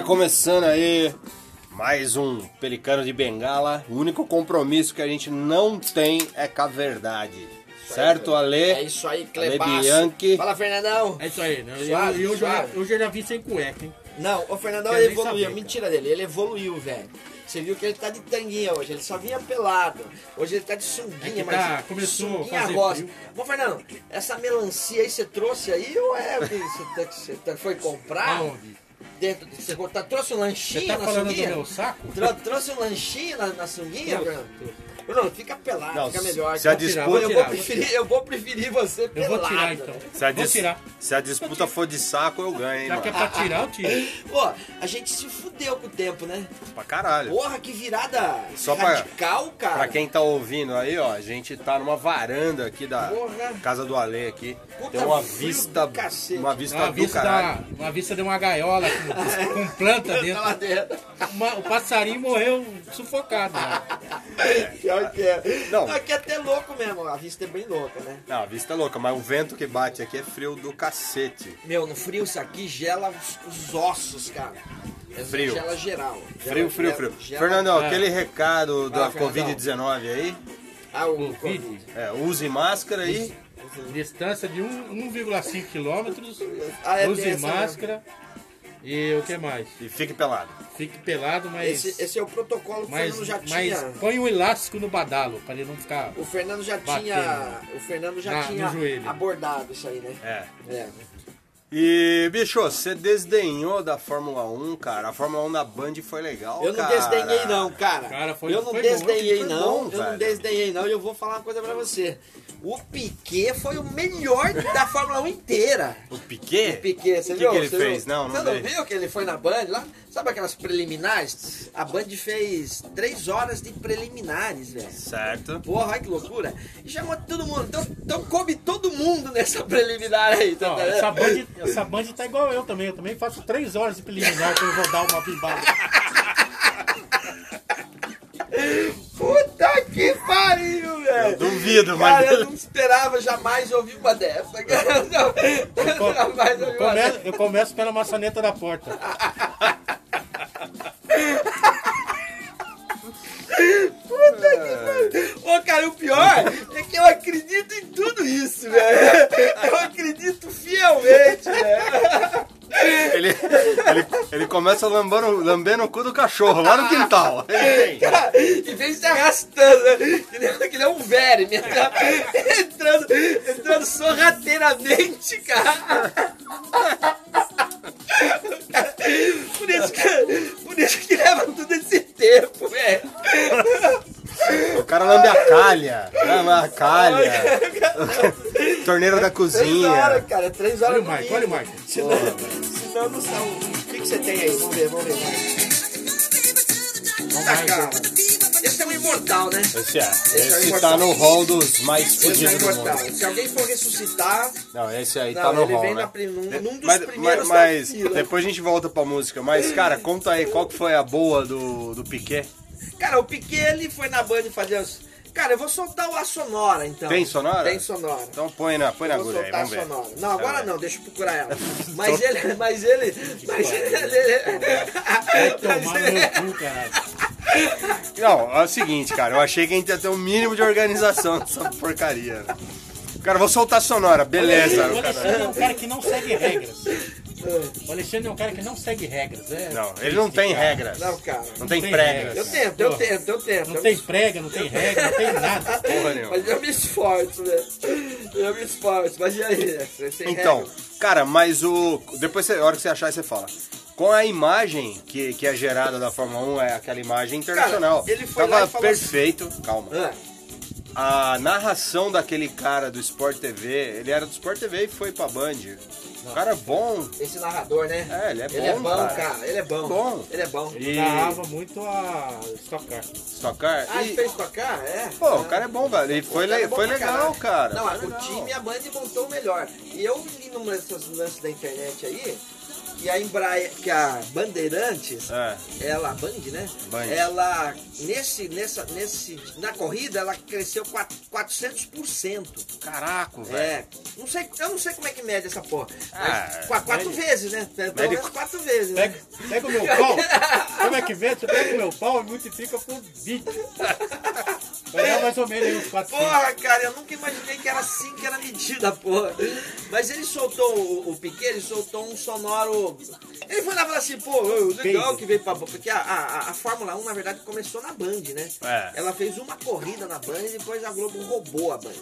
Tá começando aí mais um Pelicano de Bengala. O único compromisso que a gente não tem é com a verdade. certo, Ale? É isso aí, Ale Clebaço. Bianchi. Fala, Fernandão. É isso aí, né? Eu- Suave, eu, eu, já, suave. eu já vi sem cueca, hein? Não, o Fernandão Quer ele evoluiu. saber, Mentira dele, ele evoluiu, velho. Você viu que ele tá de tanguinha hoje, ele só vinha pelado. Hoje ele tá de sunguinha, É que mas tá- começou a sunguinha rosa. Ô, Fernando, essa melancia aí você trouxe aí ou é você, tá- que você tá- foi comprar? Aonde? Dentro, de- você tá- trouxe um Você lanchinho tá na falando do sunguinha? meu saco? Trou- trouxe um lanchinho na, na sunguinha, Fernando? Não, fica pelado, Não, fica melhor. se a Eu disputa- eu, vou preferir, eu vou preferir você Eu pelado. vou tirar então. Se a, Vou dis- tirar. se a disputa for de saco, eu ganho, hein, Já que é mano. pra tirar, eu tiro. Pô, a gente se fudeu com o tempo, né? Pra caralho. Porra, que virada Só pra- radical, cara. Pra quem tá ouvindo aí, ó, a gente tá numa varanda aqui da Porra. casa do Ale aqui. Puta Tem uma vista, uma vista Uma do vista, caralho. da, uma vista de uma gaiola com, com planta Tá lá dentro. dentro. Uma- o passarinho morreu sufocado. né? Pior que é. Não. Não. Aqui é até louco mesmo, a vista é bem louca, né? Não, a vista é louca, mas o vento que bate aqui é frio do cacete. Meu, no frio isso aqui gela os, os ossos, cara. É Frio. Gela geral. Gela- Frio, frio, frio. gela- Fernandão, É. aquele recado da Fala, Fernandão. Covid-19 aí, Ah, o Covid. Covid. é, use máscara aí. Distância de um- 1,5 quilômetros. Ah, é, Use essa máscara. E o que mais? E fique pelado. Fique pelado, mas. Esse, esse é o protocolo que o mas, Fernando já mas tinha. põe um elástico no badalo, pra ele não ficar. O Fernando já Batendo. tinha. O Fernando já Na- tinha abordado isso aí, né? É. É. E, bicho, você desdenhou da Fórmula 1, cara. A Fórmula 1 da Band foi legal, Eu não cara. desdenhei não, cara. Cara, foi- eu não foi bom, desdenhei foi não, bom, eu não velho. desdenhei não e eu vou falar uma coisa pra você. O Piquet foi o melhor da Fórmula 1 inteira. O Piquet? O Piquet, você O que viu? que ele Você fez? viu? Não, não Você não vi. viu que ele foi na Band lá? Sabe aquelas preliminares? A Band fez três horas de preliminares, velho. Certo. Porra, olha que loucura. E chamou todo mundo. Então, então come todo mundo nessa preliminar aí, tá Não, entendendo? essa band, essa band tá igual eu também. Eu também faço três horas de preliminar que eu vou dar uma bimbada. Puta que pariu, velho. Duvido, Cara, mas. eu não esperava jamais ouvir uma dessa. cara. Não, eu jamais ouvi Eu começo, dessa. eu começo pela maçaneta da porta. Ô, cara, o pior é que eu acredito em tudo isso, velho. Eu acredito fielmente, velho. Ele, ele, ele começa lambando, lambendo o cu do cachorro lá no quintal. Cara, e vem se arrastando, né? que nem, que nem um verme. né? Entrando, entrando sorrateiramente, cara. Por isso que, por isso que leva todo esse cara lambe a calha. Lama a calha. Torneira da Três horas, cozinha. cara, três horas Olha o Marco, olha o Marco. Senão, senão não são. O que, que você tem aí? Vamos ver, vamos ver. Tá, cara. Esse é um imortal, né? Esse é. é o Esse imortal. tá no hall dos mais Esse é fudidos um do mundo. Se alguém for ressuscitar, Não, esse aí Não, tá no hall, né? prim- num- num dos mas, primeiros mas, mas depois a gente volta pra música. Mas, cara, conta aí, qual que foi a boa do, do Piquet? Cara, o Piquet ele foi na Band fazer os. Cara, eu vou soltar a sonora então. Tem sonora? Tem sonora. Então põe na, põe na Eu agulha aí, soltar a vamos ver. sonora. Não, agora bem. não, deixa eu procurar ela. Mas ele. Mas ele. Mas ele. Vai tomar no meu cu, caralho. Não, é o seguinte, cara, eu achei que a gente ia ter um mínimo de organização nessa porcaria. né? Cara, vou soltar a sonora, beleza. O o cara- Alexandre é um cara que não segue regras. O Alexandre é um cara que não segue regras. É Não, ele não tem cara. regras. Não, cara. Não tem tem pregas. Eu tento, eu tento, eu tento. Não eu tem me- prega, não tem regra, não tem nada. Porra nenhuma. Mas eu me esforço, né? Eu me esforço. Mas e aí? Então, regra. cara, mas o. Depois, você- a hora que você achar, você fala. Com a imagem que, que é gerada da Fórmula 1, é aquela imagem internacional. ele foi Tava lá e falou assim- perfeito. Calma. Ah, A narração daquele cara do Sport TV, ele era do Sport TV e foi pra Band. O cara é bom. esse narrador, né? É, ele é Ele é bom, bom, cara. cara. Ele é bom. Bom. Ele é bom. E- Narrava muito a Stock Car. Stock Car. Ah, E- ele fez tocar? É. Pô, o cara é bom, velho. E foi, cara le- é bom foi legal, caralho. cara. Não, Foi o legal. time e a Band montou o melhor. E eu li num desses lances da internet aí que a Embraer, que a Bandeirantes, É. ela, a Band, né? Band. Ela, nesse, nessa, nesse, na corrida, ela cresceu quatro- 400%. Caraca, velho. É, não sei, eu não sei como é que mede essa porra. Ah, qua- quatro mede- vezes, né? Pelo mede- menos quatro vezes, né? Pega, pega o meu pau. Como é que vê? Você pega o meu pau e multiplica por 20. Vai dar mais ou menos uns 400. Porra, cara, eu nunca imaginei que era assim que era medida, porra. Mas ele soltou, o, o Piquet, ele soltou um sonoro. Ele foi lá e falou assim, pô, legal que veio pra. Porque a, a, a Fórmula 1, na verdade, começou na Band, né? É. Ela fez uma corrida na Band e depois a Globo roubou a Band.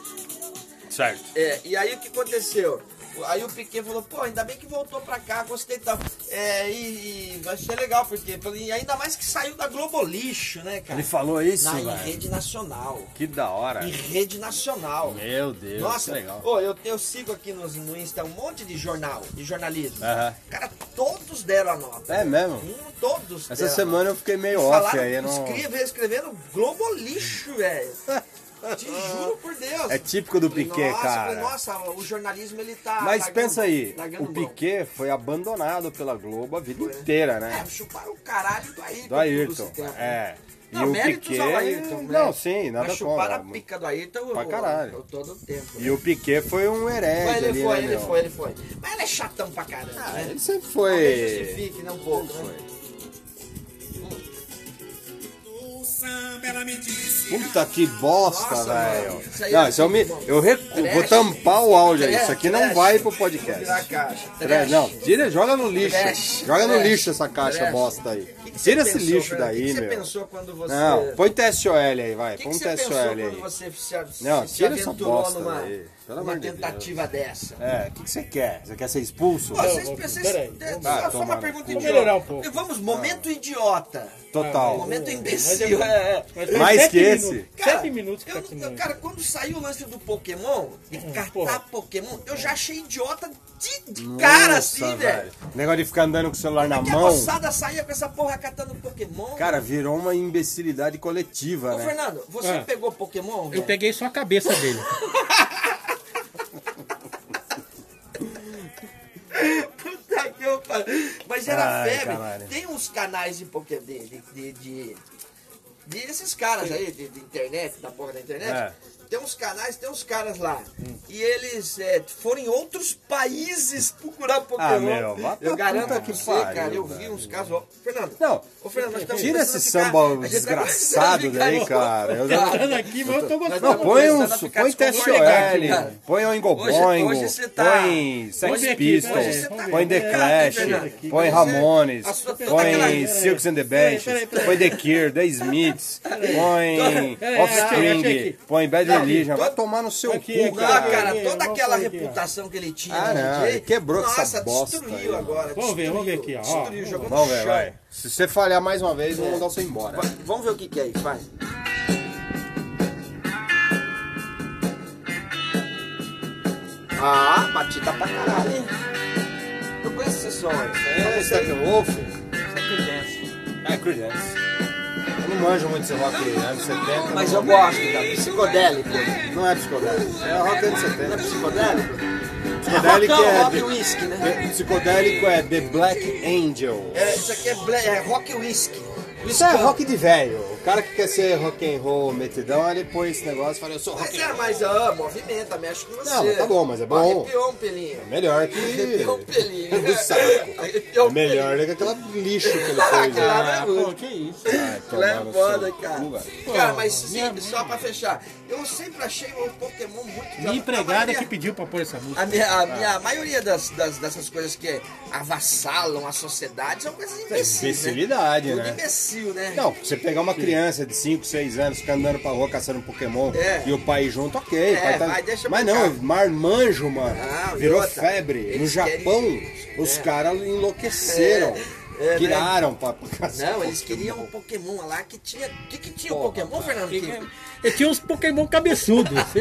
Certo. É, e aí o que aconteceu? Aí o Piquet falou, pô, ainda bem que voltou pra cá, gostei tal. É, e, e vai ser legal, porque. E ainda mais que saiu da Globo Lixo, né, cara? Ele falou isso, Na, em velho. rede nacional. Que da hora. Em rede nacional. Meu Deus, Nossa, que legal. Ô, eu, eu sigo aqui no, no Insta um monte de jornal, de jornalismo. Aham. Cara, todos deram a nota. É mesmo? Hum, todos Essa deram a semana eu fiquei meio off aí. Não... escreve- escrevendo Globo lixo, velho. Te juro por Deus. É típico do Piquet, nossa, cara. nossa, o jornalismo ele tá. Mas largando- pensa aí, o. Piquet foi abandonado pela Globo a vida Foi, né? inteira, É, né? chuparam o caralho do Ayrton. Do Ayrton. tempo, né? É. E Não, o Piquet. Ayrton, né? Não, sim, nada Mas chuparam a pica do Ayrton Pra caralho. o- todo o tempo. E né? o Piquet foi um herege Mas ele ali, foi, né, ele meu? foi, ele foi. Mas ele é chatão pra caramba, Ah, né? ele sempre foi. justifique, né, um pouco, né? Puta que bosta, velho. Não, é isso eu, me, tipo, eu trash. vou tampar o áudio aí. Isso aqui não vai pro podcast. Trash. Não, tira, joga no lixo. Joga no lixo essa caixa bosta aí. Tira esse lixo daí, meu. você. Não, põe TSOL aí, vai. Põe um TSOL aí. Não, tira essa bosta aí, pelo de tentativa dessa? É, o que, que você quer? Você quer ser expulso? Pô, vocês, vocês, peraí, é, vamos- só, Ah, só toma uma pergunta idiota. Vamos melhorar um pouco. Vamos, momento idiota. Total. Momento Mas imbecil. é- é, é. Mais que esse? Cara, Sete minutos que eu, tá eu- no- cara, quando saiu o lance do Pokémon, de catar porra. Pokémon, eu já achei idiota de, de cara Nossa, assim, velho. Negócio de ficar andando com o celular na Que a mão. moçada saía com essa porra catando Pokémon. Cara, virou uma imbecilidade coletiva, Ô, né? Fernando, você Ah. pegou Pokémon? Eu velho? peguei só a cabeça dele. Puta que eu. Mas era Ai, febre. caralho. Tem uns canais de Pokémon. De, de, de, de, de esses caras aí, de, de internet, da porra da internet. É. Tem uns canais, tem uns caras lá. E eles é, foram em outros países procurar Pokémon. Ah, meu, eu garanto que você, pariu, cara. Eu vi velho. uns casos. Ó, Fernando. Não, Ô, Fernando, nós estamos tira esse ficar- samba tá desgraçado daí, cara. Eu já- Tá aqui, mas eu tô gostando. Não, põe um, põe TSOL, põe o Ingo Hoje- Boingo, hoje você tá- põe Sex Pistols, tá põe The Clash, põe Você- Ramones, põe Silks and the Benches, põe The Cure, The Smiths, põe Offspring, põe Bad Não, Religion. Vai to- tomar no seu Aqui, cu, cara. cara, toda aquela reputação que ele tinha Ah, não, quebrou com essa nossa, bosta destruiu aí. agora. Vamos ver, vamos ver aqui, ó. Destruiu, jogou Vamos no ver, chão. vai. Se você falhar mais uma vez, vamos mandar você embora. Vai, Vamos ver o que que é isso, vai. Ah, batida pra caralho, hein? Eu conheço esse som, isso É aí. Steppenwolf? Isso É Creedence. Eu não manjo muito esse rock anos 70. Mas eu gosto, cara. Psicodélico. Não é psicodélico, é rock anos Não é 70. psicodélico? Psicodélico rock, é... rock whisky, né? Psicodélico é The Black Angel. É, isso aqui é, é rock whisky. Isso é rock de velho. O cara que quer ser rock and roll metidão, ele põe esse negócio e fala, eu sou Mas rock and é, roll. mas ah, movimenta, mexe com você. Não, mas tá bom, mas é bom. Arrepiou um pelinho. Melhor que... Arrepiou um pelinho. do saco. Arrepiou É um melhor do que aquela lixo que ele fez. né? Aquela- Ah, pô, que isso. Ai, Aquilo é tomar no foda, cara. velho. Cara, mas sim, só pra fechar, eu sempre achei o Pokémon muito Minha empregada maioria- que pediu pra pôr essa música. A minha, a minha a maioria das, das- dessas coisas que avassalam a sociedade são coisas imbecis. Imbecilidade, Tudo né? imbecil, né? Não, você pegar uma criança de 5, 6 anos, ficar andando pra rua caçando Pokémon É. e o pai junto, ok. É, pai tá- vai, Mas não, marmanjo, mano. E virou outra, febre. No Japão, querem- os É. caras enlouqueceram. É, né? Piraram pra pra casa. Não, eles queriam um Pokémon lá que tinha. O que, que tinha o Porra, Pokémon, Fernando? Que- Que, E tinha uns Pokémon cabeçudos.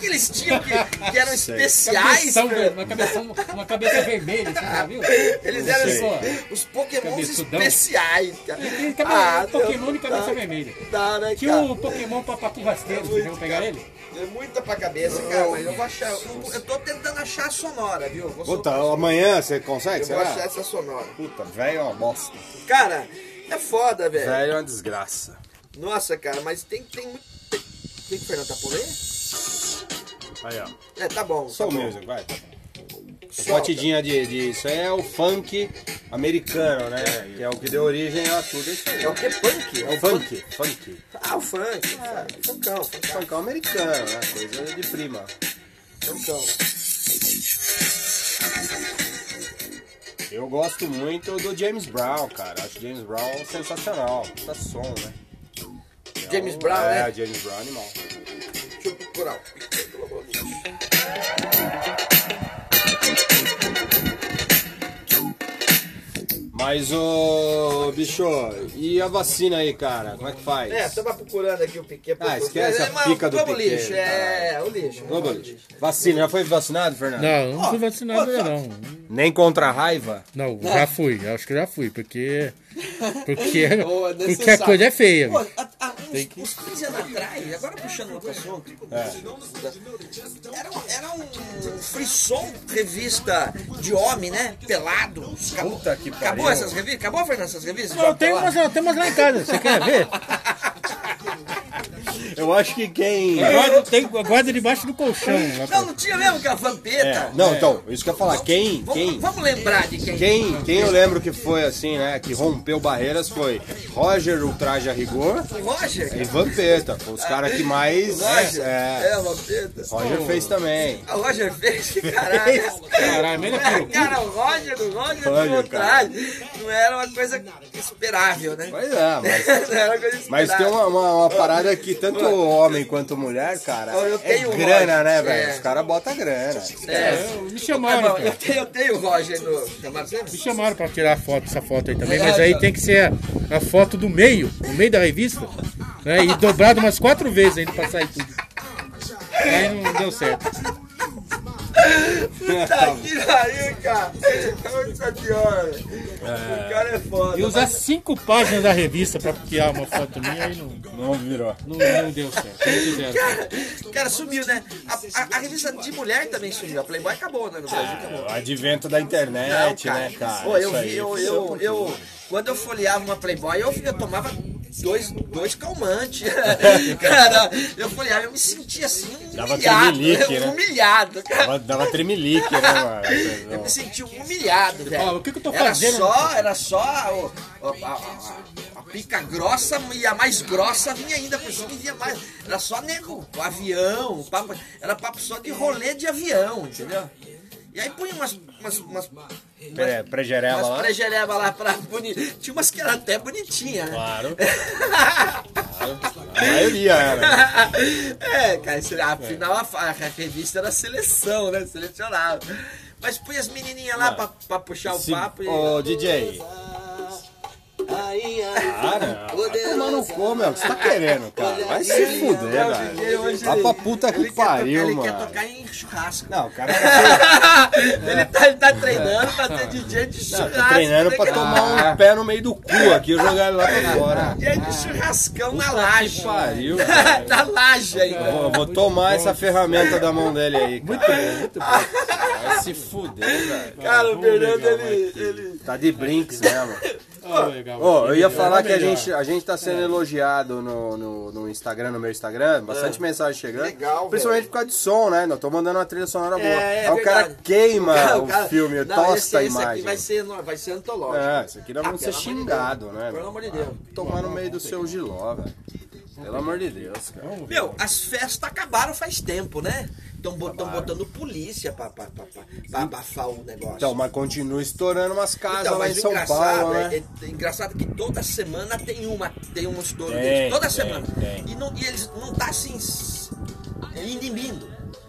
que eles tinham que, que eram Sei. especiais? Cabeção, pra- uma, cabeça, uma cabeça vermelha, você já viu? Eles Não eram sei. os, Cabeçudão. especiais, cara. Tem cabe- Ah, Pokémon não de cabeça dá. vermelha. Dá, né, Tinha cara? o Pokémon papacu rasteiro, vocês vão pegar ele? É muita pra cabeça, cara, mas eu vou achar. Eu, eu tô tentando achar a sonora, viu? Vou Puta, soltar- amanhã você consegue? eu vou achar Será? essa sonora. Puta, velho é uma bosta. Cara, é foda, velho. Velho é uma desgraça. Nossa, cara, mas tem, tem muito. Tem, tem que o Fernando tá por aí? Aí, ó. É, tá bom. Soul tá bom. Music, vai. Solta. Batidinha de, de. Isso é o funk americano, né? Que é o que deu origem a tudo isso aí. É o que? Punk? É o funk, funk. Ah, o funk. cara. Funkão, funkão, Funkão americano, né? Coisa de prima. funkão. Eu gosto muito do James Brown, cara. Acho James Brown sensacional. Puta som, né? James Brown, é, né? James Brown animal. Deixa eu procurar. Pelo amor de Deus. Mas ô bicho, e a vacina aí, cara? Como é que faz? É, tava procurando aqui o Piquet. Ah, esquece a É, pica do Globo Piquet, lixo, é, o lixo. Globo lixo. Vacina, já foi vacinado, Fernando? Não, não fui vacinado ainda não. Nem contra a raiva? Não, já fui, acho que já fui, porque. Porque, Boa, porque a coisa é feia. Pô, há- há uns, uns 15 anos atrás, agora puxando outro assunto, É. era, um- era um frisson revista de homem, né? Pelado. Acabou, Puta que pariu. acabou essas revistas? Acabou, Fernando, essas revistas? Não, tem umas, tem umas lá em casa, você quer ver? Eu acho que quem. Guarda, tem, guarda debaixo do colchão. pra- Não, não tinha mesmo aquela vampeta. É, não, então, isso que eu ia falar. Quem, Vamos, quem, vamos lembrar de quem. quem, quem eu lembro que foi assim, né? Que rompeu barreiras foi Roger Ultraje a Rigor Roger? e Vampeta. Foi os caras que mais. O Roger? É, É, a vampeta. Roger fez também. A Roger fez, que caralho. Caralho, que eu. Cara, o Roger, o Roger do Roger, contrário, não era uma coisa esperável, né? Pois é, mas. não era uma coisa esperável. Mas tem uma, uma, uma parada que tanto homem quanto mulher, cara, Eu é tenho o grana, Roger, né, velho? é. Os caras botam grana. É. Eu- Me É chamaram, eu, cara. tenho, eu tenho o Roger no. Você? Me chamaram pra tirar a foto, essa foto aí também, É, mas aí tá. tem que ser a, a foto do meio, no meio da revista, né? E dobrado umas quatro vezes ainda pra sair tudo. Aí não deu certo. Tá que pariu, cara. Nossa senhora. O cara é foda. E usar cinco páginas da revista pra criar uma foto minha, aí não, Não virou. não, não deu certo. Não. Cara, cara, sumiu, né? A, a- a revista de mulher também sumiu. A Playboy acabou, né? No Brasil acabou. O advento da internet, né, cara? Pô, eu vi, eu, foi eu, eu, bom. Quando eu folheava uma Playboy, eu, eu tomava dois, dois calmantes. cara, eu folheava, eu me sentia assim, Dava humilhado. tremelique, né? Humilhado, cara. Dava, dava tremelique, né, mano? Eu me senti humilhado, velho. fala, o que que eu tô era fazendo? Só, era só o- o- a, a- a pica grossa e a mais grossa vinha ainda por cima e vinha mais. Era só nego, o avião, papo, era papo só de rolê de avião, entendeu? E aí punha umas. umas, umas Pre- Pregerela umas lá. prejereba lá pra bonito. Tinha umas que eram até bonitinhas, né? Claro. claro. A maioria era. é, cara, afinal a, a revista era seleção, né? Selecionava. Mas punha as menininhas lá pra, pra puxar o Se- papo e. Ô, DJ. Cara, vai tomar no cu, meu. O que você tá querendo, cara? Vai se fuder, velho. Vai pra puta que pariu, tocar, Ele mano. quer tocar em churrasco. Não, o cara tá, ele, tá, ele tá treinando pra ser DJ de churrasco. tá treinando né, pra cara? tomar um pé no meio do cu aqui e jogar ele lá pra fora. DJ de churrascão na laje. pariu, na laje ainda. Vou, vou tomar essa ferramenta da mão dele aí. Muito bom, muito bom. Vai se fuder, velho. Cara, o Fernando, legal, ele, ele... Tá de brinks mesmo. Ah, legal. Ó, eu ia falar que a Melhor. gente, a gente tá sendo elogiado no, no, no Instagram, no meu Instagram, bastante mensagem chegando. Legal, Principalmente velho. por causa de som, né? Nós tô mandando uma trilha sonora boa. É, é Aí o cara verdade. queima Cara, o cara- filme, Não, tosta a esse aqui imagem. vai ser, vai ser antológico. É, isso aqui nós vamos Ah, ser amor de xingado, né? Pelo amor de Deus. Tomar no meio do seu giló, velho. Pelo amor de Deus, cara. Meu, as festas acabaram faz tempo, né? Estão botando, botando polícia pra, pra, pra, pra, pra abafar o negócio. Então, mas continua estourando umas casas Então, lá em São engraçado Paulo, é, né? é- é engraçado que toda semana tem uma, tem um estouro Tem, deles. Toda tem, semana. tem. E, não, e eles não tá assim s- indo vindo.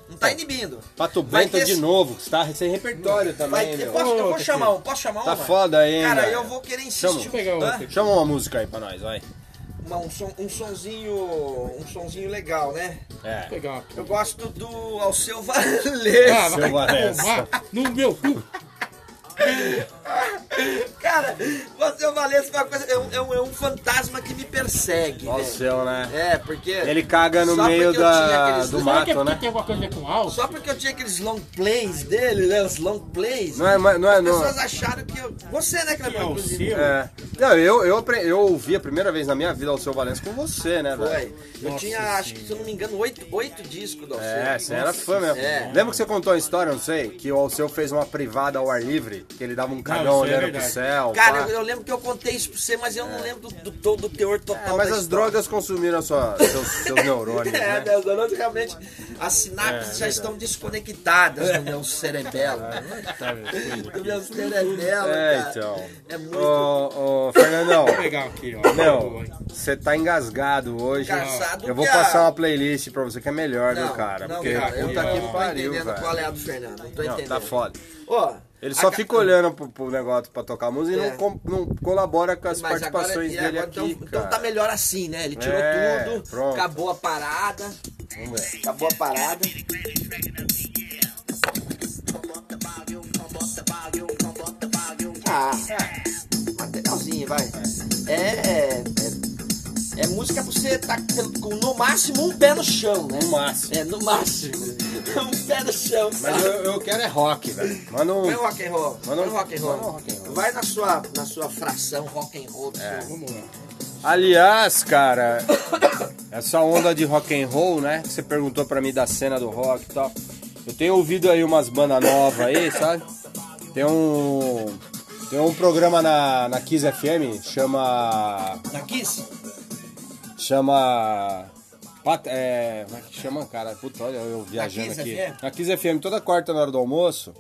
Não então. inibindo. Pato Bento ter- de novo, que está sem repertório Vai também, ter- posso, eu vou chamar um, posso chamar um? Tá mano? foda aí, Cara, velho. eu vou querer insistir. Chama. Deixa eu pegar Hã? outro. Chama uma música aí pra nós, vai. Uma- um, som, um sonzinho. Um sonzinho legal, né? É. Uma. Eu gosto do Alceu Valer. Ah, vai Valença. no meu cu. Cara, o Alceu Valer é uma coisa. É um, é um, é um fantasma que me persegue. Ó o seu, né? É, porque. Ele caga no meio eu da, aqueles- do que é mato, porque né? tem alguma coisa a ver com alto? Só porque eu tinha aqueles long plays dele, né? Os long plays. Não é, mas- não é, As não pessoas acharam que eu. Você, né, Cleber? É o Inclusive. seu. É. Não, eu, eu, apre- eu ouvi a primeira vez na minha vida o seu Valença com você, né, velho? Foi. Eu Nossa tinha, acho que se eu não me engano, oito, oito discos do Alceu. É, você era fã mesmo. É. Lembra que você contou a história, não sei? Que o Alceu fez uma privada ao ar livre, que ele dava um cagão é olhando pro céu. Cara, eu, eu lembro que eu contei isso pra você, mas eu não lembro do, do, do teor total É, mas da as drogas consumiram sua, seus, seus neurônios, É, né? meus neurônios realmente, as sinapses É, já estão desconectadas no meu cerebelo. Tá, meu, coisa. No meu cerebelo, É, cara. então. É muito... Ô, ô, Fernandão, Vou pegar aqui, ó. meu, você tá engasgado hoje. Engasgado Eu vou passar uma playlist pra você que é melhor, Não, viu, cara? não, Porque cara, eu tô pariu, entendendo velho. qual é a do Fernando, não tô Não, entendendo. tá foda. Ó, Ele só a- fica olhando pro, pro negócio pra tocar música e É. não, com- não colabora com as Mas agora, participações e dele agora, aqui, então, então tá melhor assim, né? Ele tirou É, tudo, pronto. acabou a parada, Vamos ver. acabou a parada. Ah, materialzinho, vai. É, é, é, é música pra você tá com no máximo um pé no chão, né? No máximo. É, no máximo. Um pé no chão. Mas eu, eu quero é rock, velho. Manda um... Rock and roll. Manda um- rock and roll. um rock and roll. Vai na sua, na sua fração rock and roll. É. Vamos lá. Aliás, cara, essa onda de rock and roll, né? Que você perguntou pra mim da cena do rock e tal. Eu tenho ouvido aí umas bandas novas aí, sabe? Tem um. Tem um programa na, na Kiss FM, chama. Na Kiss? Chama. Pat- É, como é que chama, cara? Puta, olha eu viajando aqui. Na Kiss FM, toda quarta na hora do almoço,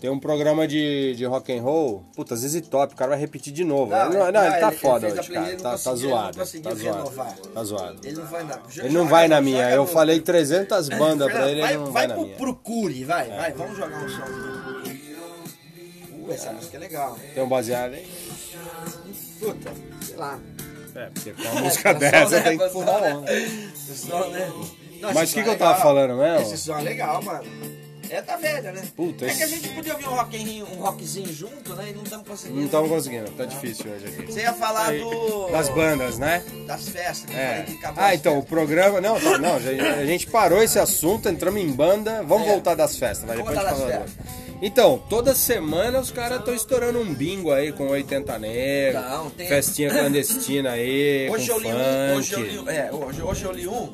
tem um programa de, de rock and roll. Puta, às vezes top, o cara vai repetir de novo. Não, Ele não, ele- não, ele tá ele- foda hoje, cara. Tá, tá zoado. Tá zoado. Tá zoado. Ele não vai na. Ele não vai na minha. Eu falei 300 bandas pra ele, vai, ele não vai vai na pro minha. Procure, vai, vai, vamos jogar um som. Uh, essa música é legal. Tem um baseado aí? Puta, sei lá. É, porque com uma música Só, dessa né, tem que fumar né? onda. Né? Mas o que que é eu tava falando mesmo? Esse som é legal, mano. É da velha, né? Puta, é que a gente podia ouvir um, rock, um rockzinho junto, né? E não estamos conseguindo. Não estamos conseguindo, tá difícil hoje aqui. Você ia falar do. Das bandas, né? Das festas. Que É. que acabou Ah, então, o festas. programa. Não, tá- não, a gente parou esse assunto, entramos em banda. Vamos É. voltar das festas, mas depois a gente fala Então, toda semana os caras estão estourando um bingo aí com 80 negros, Não, tem- festinha clandestina aí, Hoje com eu li funk. um. Hoje eu li, é, hoje, hoje eu li um.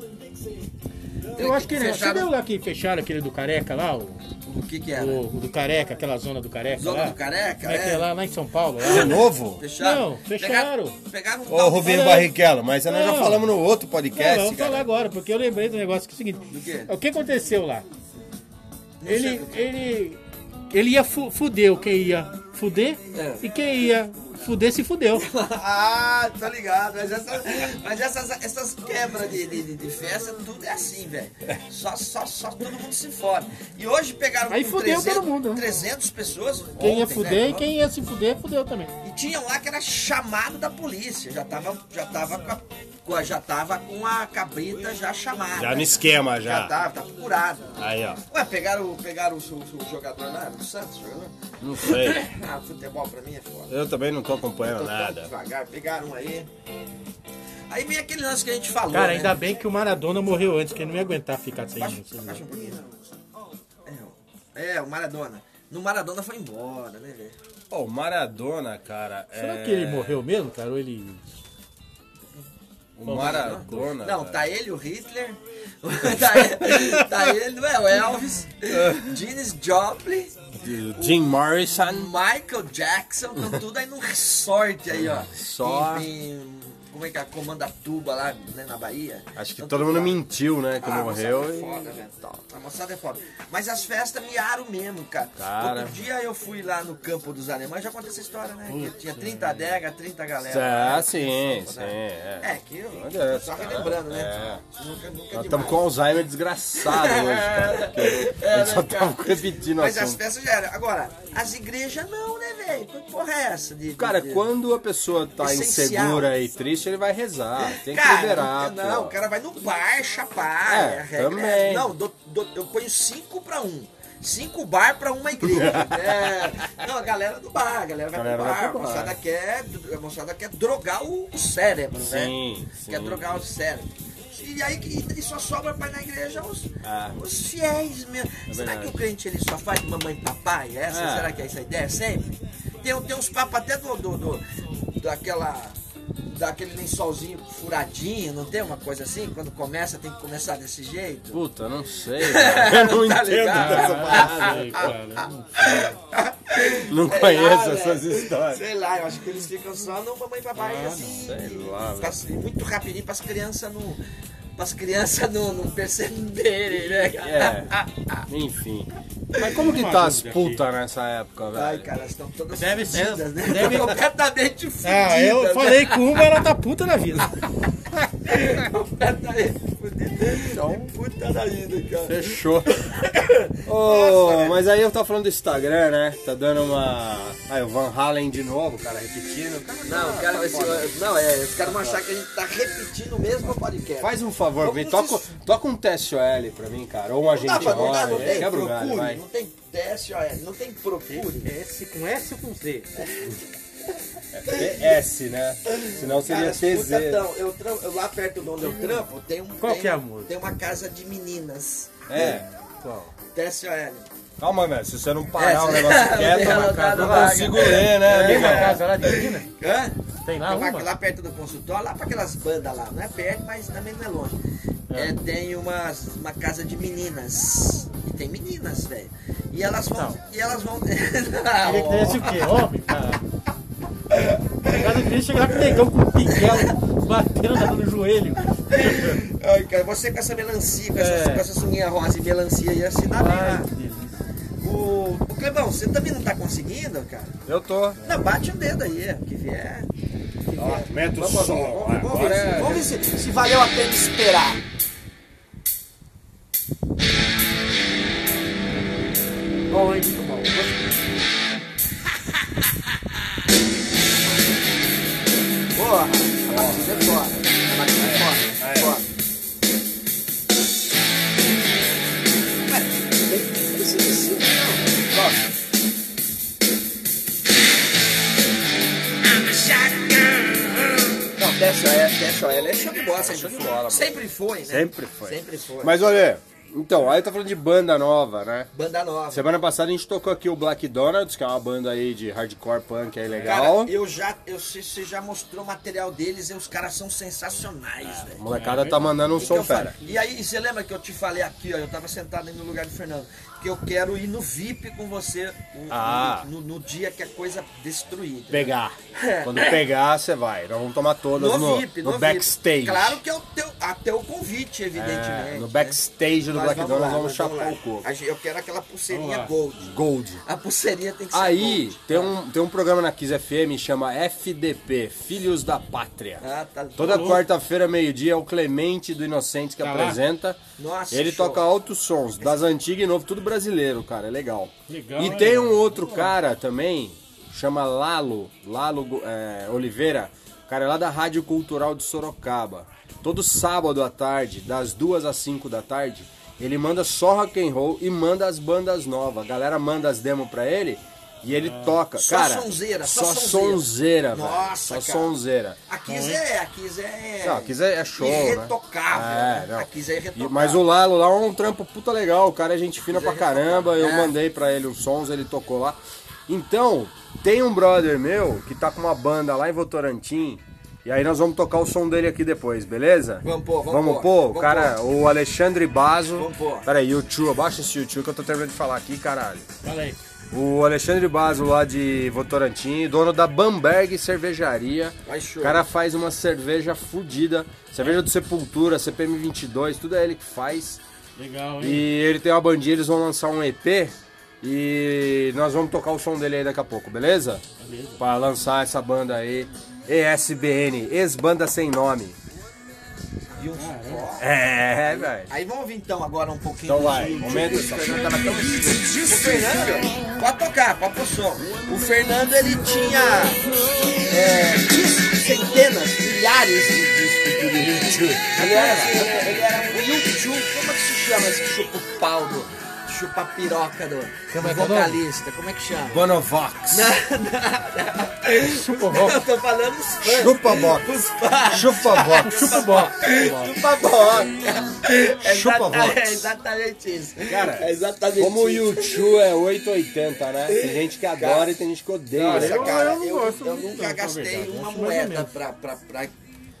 Eu acho que ele. Você Fecharam- viu lá que fecharam aquele do Careca lá? O, O que que era? o, o do Careca, aquela zona do Careca Zona lá? do Careca? Como é que é É. lá, lá em São Paulo? De Lá? novo? Fecharam? Não, fecharam. Pegaram, pegaram um Ô, tal Rubinho Olha- Barrichello, mas nós já Não. falamos no outro Não, podcast, vamos falar cara. agora, porque eu lembrei do negócio que é o seguinte. Do quê? O que aconteceu lá? Ele, ele, ele ia fu fuder quem ia fuder É. e quem ia fuder se fudeu. ah, tô ligado. Mas, essa, mas essas, essas quebras de, de, de- festa, tudo é assim, velho. Só, só, só todo mundo se fode. E hoje pegaram Aí fudeu todo mundo, né? 300 pessoas. Quem ia ontem, fuder né? e quem ia se fuder, fudeu também. E tinha lá que era chamado da polícia. Já tava, já tava, com a- já tava com a cabrita já chamada. Já no esquema, Já já. tava, tá procurado. Aí, ó. Ué, pegaram, pegaram o, o- o jogador lá, o Santos, jogador? Não sei. Ah, futebol pra mim é foda. Eu também não tô acompanhando Tô nada. devagar, pegaram um aí. Aí vem aquele lance que a gente falou. Cara, né? ainda bem que o Maradona morreu antes, que ele não ia aguentar ficar sem Baixa, isso. abaixa um pouquinho. É, é, o Maradona. No Maradona foi embora, né, velho? Pô, Maradona, cara. Será é... que ele morreu mesmo, cara? Ou ele. O Maradona. Não, tá ele, o Hitler. tá, ele, tá ele, não é? O Elvis. Janis Joplin. Jim Morrison. Michael Jackson. Estão tudo aí num resort aí, ó. Só. Em, em- como é que é, a Comanda Tuba lá né, na Bahia. Acho que Então, todo mundo lá. mentiu, né? Que Ah, a morreu. moçada é e- foda, velho. A moçada é foda. Mas as festas miaram mesmo, cara. Cara. Outro dia eu fui lá no campo dos alemães, já contei essa história, né? Que tinha 30 adegas, 30 galera. Ah, né? sim, sim. né? É, É, que eu, adianta, só relembrando, né? É. Nunca, nunca Nós é estamos com. Alzheimer desgraçado hoje, cara. porque a gente só né, tava cara? repetindo Mas as assunto. festas já eram. Agora, as igrejas não, né, velho? Que porra é essa? De, de- Cara, quando a pessoa tá Essencial. insegura e triste, ele vai rezar. Tem que Cara, liberar. não, o cara vai no bar chapar. É, a regra também. Não, dou- dou- eu ponho cinco pra um. Cinco bar pra uma igreja. É, não, a galera do bar, a galera vai A galera pro vai bar. pro A bar. moçada quer, a moçada quer drogar o, o cérebro, né? Sim, Quer sim. drogar o cérebro. E aí que e só sobra pra ir na igreja os, Ah. os fiéis mesmo. Será verdade. que o crente ele só faz mamãe e papai? Essa, É. Será que é essa a ideia sempre? Tem, tem uns papos até do, do, do- daquela. Daquele lençolzinho furadinho, não tem uma coisa assim? Quando começa, tem que começar desse jeito? Puta, não sei. velho. Eu não Tá entendo ligado? dessa parada. Sei, cara. Não Não conheço lá, essas velho. histórias. Sei lá, eu acho que eles ficam só no mamãe e papai Ah, assim. sei lá, muito rapidinho para as crianças não. Para as crianças não, não perceberem, né, cara? É, enfim. Mas como que tá as putas nessa época, velho? Ai, cara, elas estão todas Deve ser- fudidas, né? deve- completamente fudidas. Ah, eu né? falei com uma, ela tá puta na vida. completamente Então, puta da vida, cara. Fechou. Ô, mas aí eu tava falando do Instagram, né? Tá dando uma. Aí o Van Halen de novo, cara, repetindo. Cara, Não, o cara vai ser. Não, é, os caras vão achar que a gente tá repetindo o mesmo podcast. Faz um favor, Vamos vem, toca, toca um teste OL pra mim, cara. Ou um Não dá agente não não Roy. tem Quebra o galho, procure, vai. não tem olha, não tem procure. S com S ou com Z? É S, né? Senão seria Cara, TZ. putas tão- eu, eu lá perto de onde eu trampo, tem um. Qual tem, que é a música? Tem uma casa de meninas. É. Qual? TSOL. Calma, velho. Se você não parar É, o negócio quieto, eu não consigo ler, né, Tem uma amigo? casa lá de menina? Hã? Tem lá Tem uma- uma? lá perto do consultório, lá para aquelas bandas lá. Não é perto, mas também não é longe. É, tem umas, uma casa de meninas. E tem meninas, velho. E elas vão. Não. E elas vão. Queria que tivesse o quê? Homem, cara. Cada vez chega lá com o negão com o pinguelo batendo no joelho. Ai, cara, você com essa melancia, com essa, É. com essa sunguinha rosa e melancia ia se dar bem lá. delícia. O, o Clebão, você também não tá conseguindo, cara? Eu tô. Não, bate o dedo aí, o que vier. o que Ó, vier. mete o Vamos, som, vamos, vai, vamos, ver, é- vamos ver se, se valeu a pena esperar. Bom, hein? De bola, sempre show de foi. bola. Sempre foi, né? Sempre foi. Sempre foi. Mas olha, então, aí tô falando de banda nova, né? Banda nova. Semana passada a gente tocou aqui o Black Donalds, que é uma banda aí de hardcore punk aí Cara, legal. eu já, eu, você você já mostrou o material deles e os caras são sensacionais, A velho. molecada tá mandando um Que que som fera. E aí, você lembra que eu te falei aqui, ó, eu tava sentado aí no lugar do Fernando, que eu quero ir no VIP com você no, Ah. no, no dia que a coisa destruir. Pegar. É. Quando pegar, você vai. Nós vamos tomar todas no, No VIP, no no backstage. VIP. Claro que é o teu, até o convite, evidentemente. É, no né? backstage do Nós Black Donalds lá, vamos nós chapar o gente- Eu quero aquela pulseirinha gold. Gold. A pulseirinha tem que ser Aí gold. tem um, tem um programa na Kiss FM chama FDP, Filhos da Pátria. Ah, tá. Toda Tá quarta-feira, meio-dia, é o Clemente do Inocente que Tá lá? apresenta. Nossa, Ele show. toca altos sons, das antigas e novo, tudo brasileiro, cara, é legal. Legal, e né? tem um outro cara também, chama Lalo, Lalo é, Oliveira, o cara é lá da Rádio Cultural de Sorocaba. Todo sábado à tarde, das duas às 5 da tarde, ele manda só rock and roll e manda as bandas novas. A galera manda as demos pra ele e ele toca. Só cara, sonzeira, só só sonzeira. sonzeira, velho. Nossa, Só cara. sonzeira. A Kiss é, a Kiss é... Não, Kiss é, é show, Irretocável. né? né? É, não. A Kiss é E- irretocável. Mas o Lalo lá é um trampo puta legal, o cara é gente fina é pra caramba, eu é. mandei pra ele os sons, ele tocou lá. Então, tem um brother meu que tá com uma banda lá em Votorantim, e aí nós vamos tocar o som dele aqui depois, beleza? Vamos pôr, vamos Vamos pôr, pôr, o vamos cara, o Alexandre Bazo. Vamos pôr. Peraí, YouTube, abaixa esse YouTube que eu tô terminando de falar aqui, caralho. Fala aí. O Alexandre Basso lá de Votorantim, dono da Bamberg Cervejaria. O cara faz uma cerveja fodida. Cerveja do Sepultura, CPM 22, tudo é ele que faz. Legal, hein? E ele tem uma bandinha, eles vão lançar um EP. E nós vamos tocar o som dele aí daqui a pouco, beleza? Beleza. Pra lançar essa banda aí. ESBN, ex-banda sem nome. E um. É, velho. Aí vamos ouvir então agora um pouquinho Então do- vai, do- momento. O Fernando tava tão O Fernando, pode tocar, pode pôr som. O Fernando ele tinha é, centenas, milhares de discos do YouTube. Ele era, ele, ele era um YouTube, como é que se chama esse chupa o pau do chupa a piroca do, Como é do é o nome? vocalista? Como é que chama? Bonovox. Chupa Eu tô falando os fãs. Chupa box. Os fãs. Chupa box. Chupa box. Chupa. É Chupa box. É exatamente isso. Cara, é exatamente Como o isso. YouTube é 880, né? Tem gente que adora e tem gente que odeia. Nossa, eu- cara, eu não eu, gosto eu nunca pra gastei verdade. uma moeda pra, pra, pra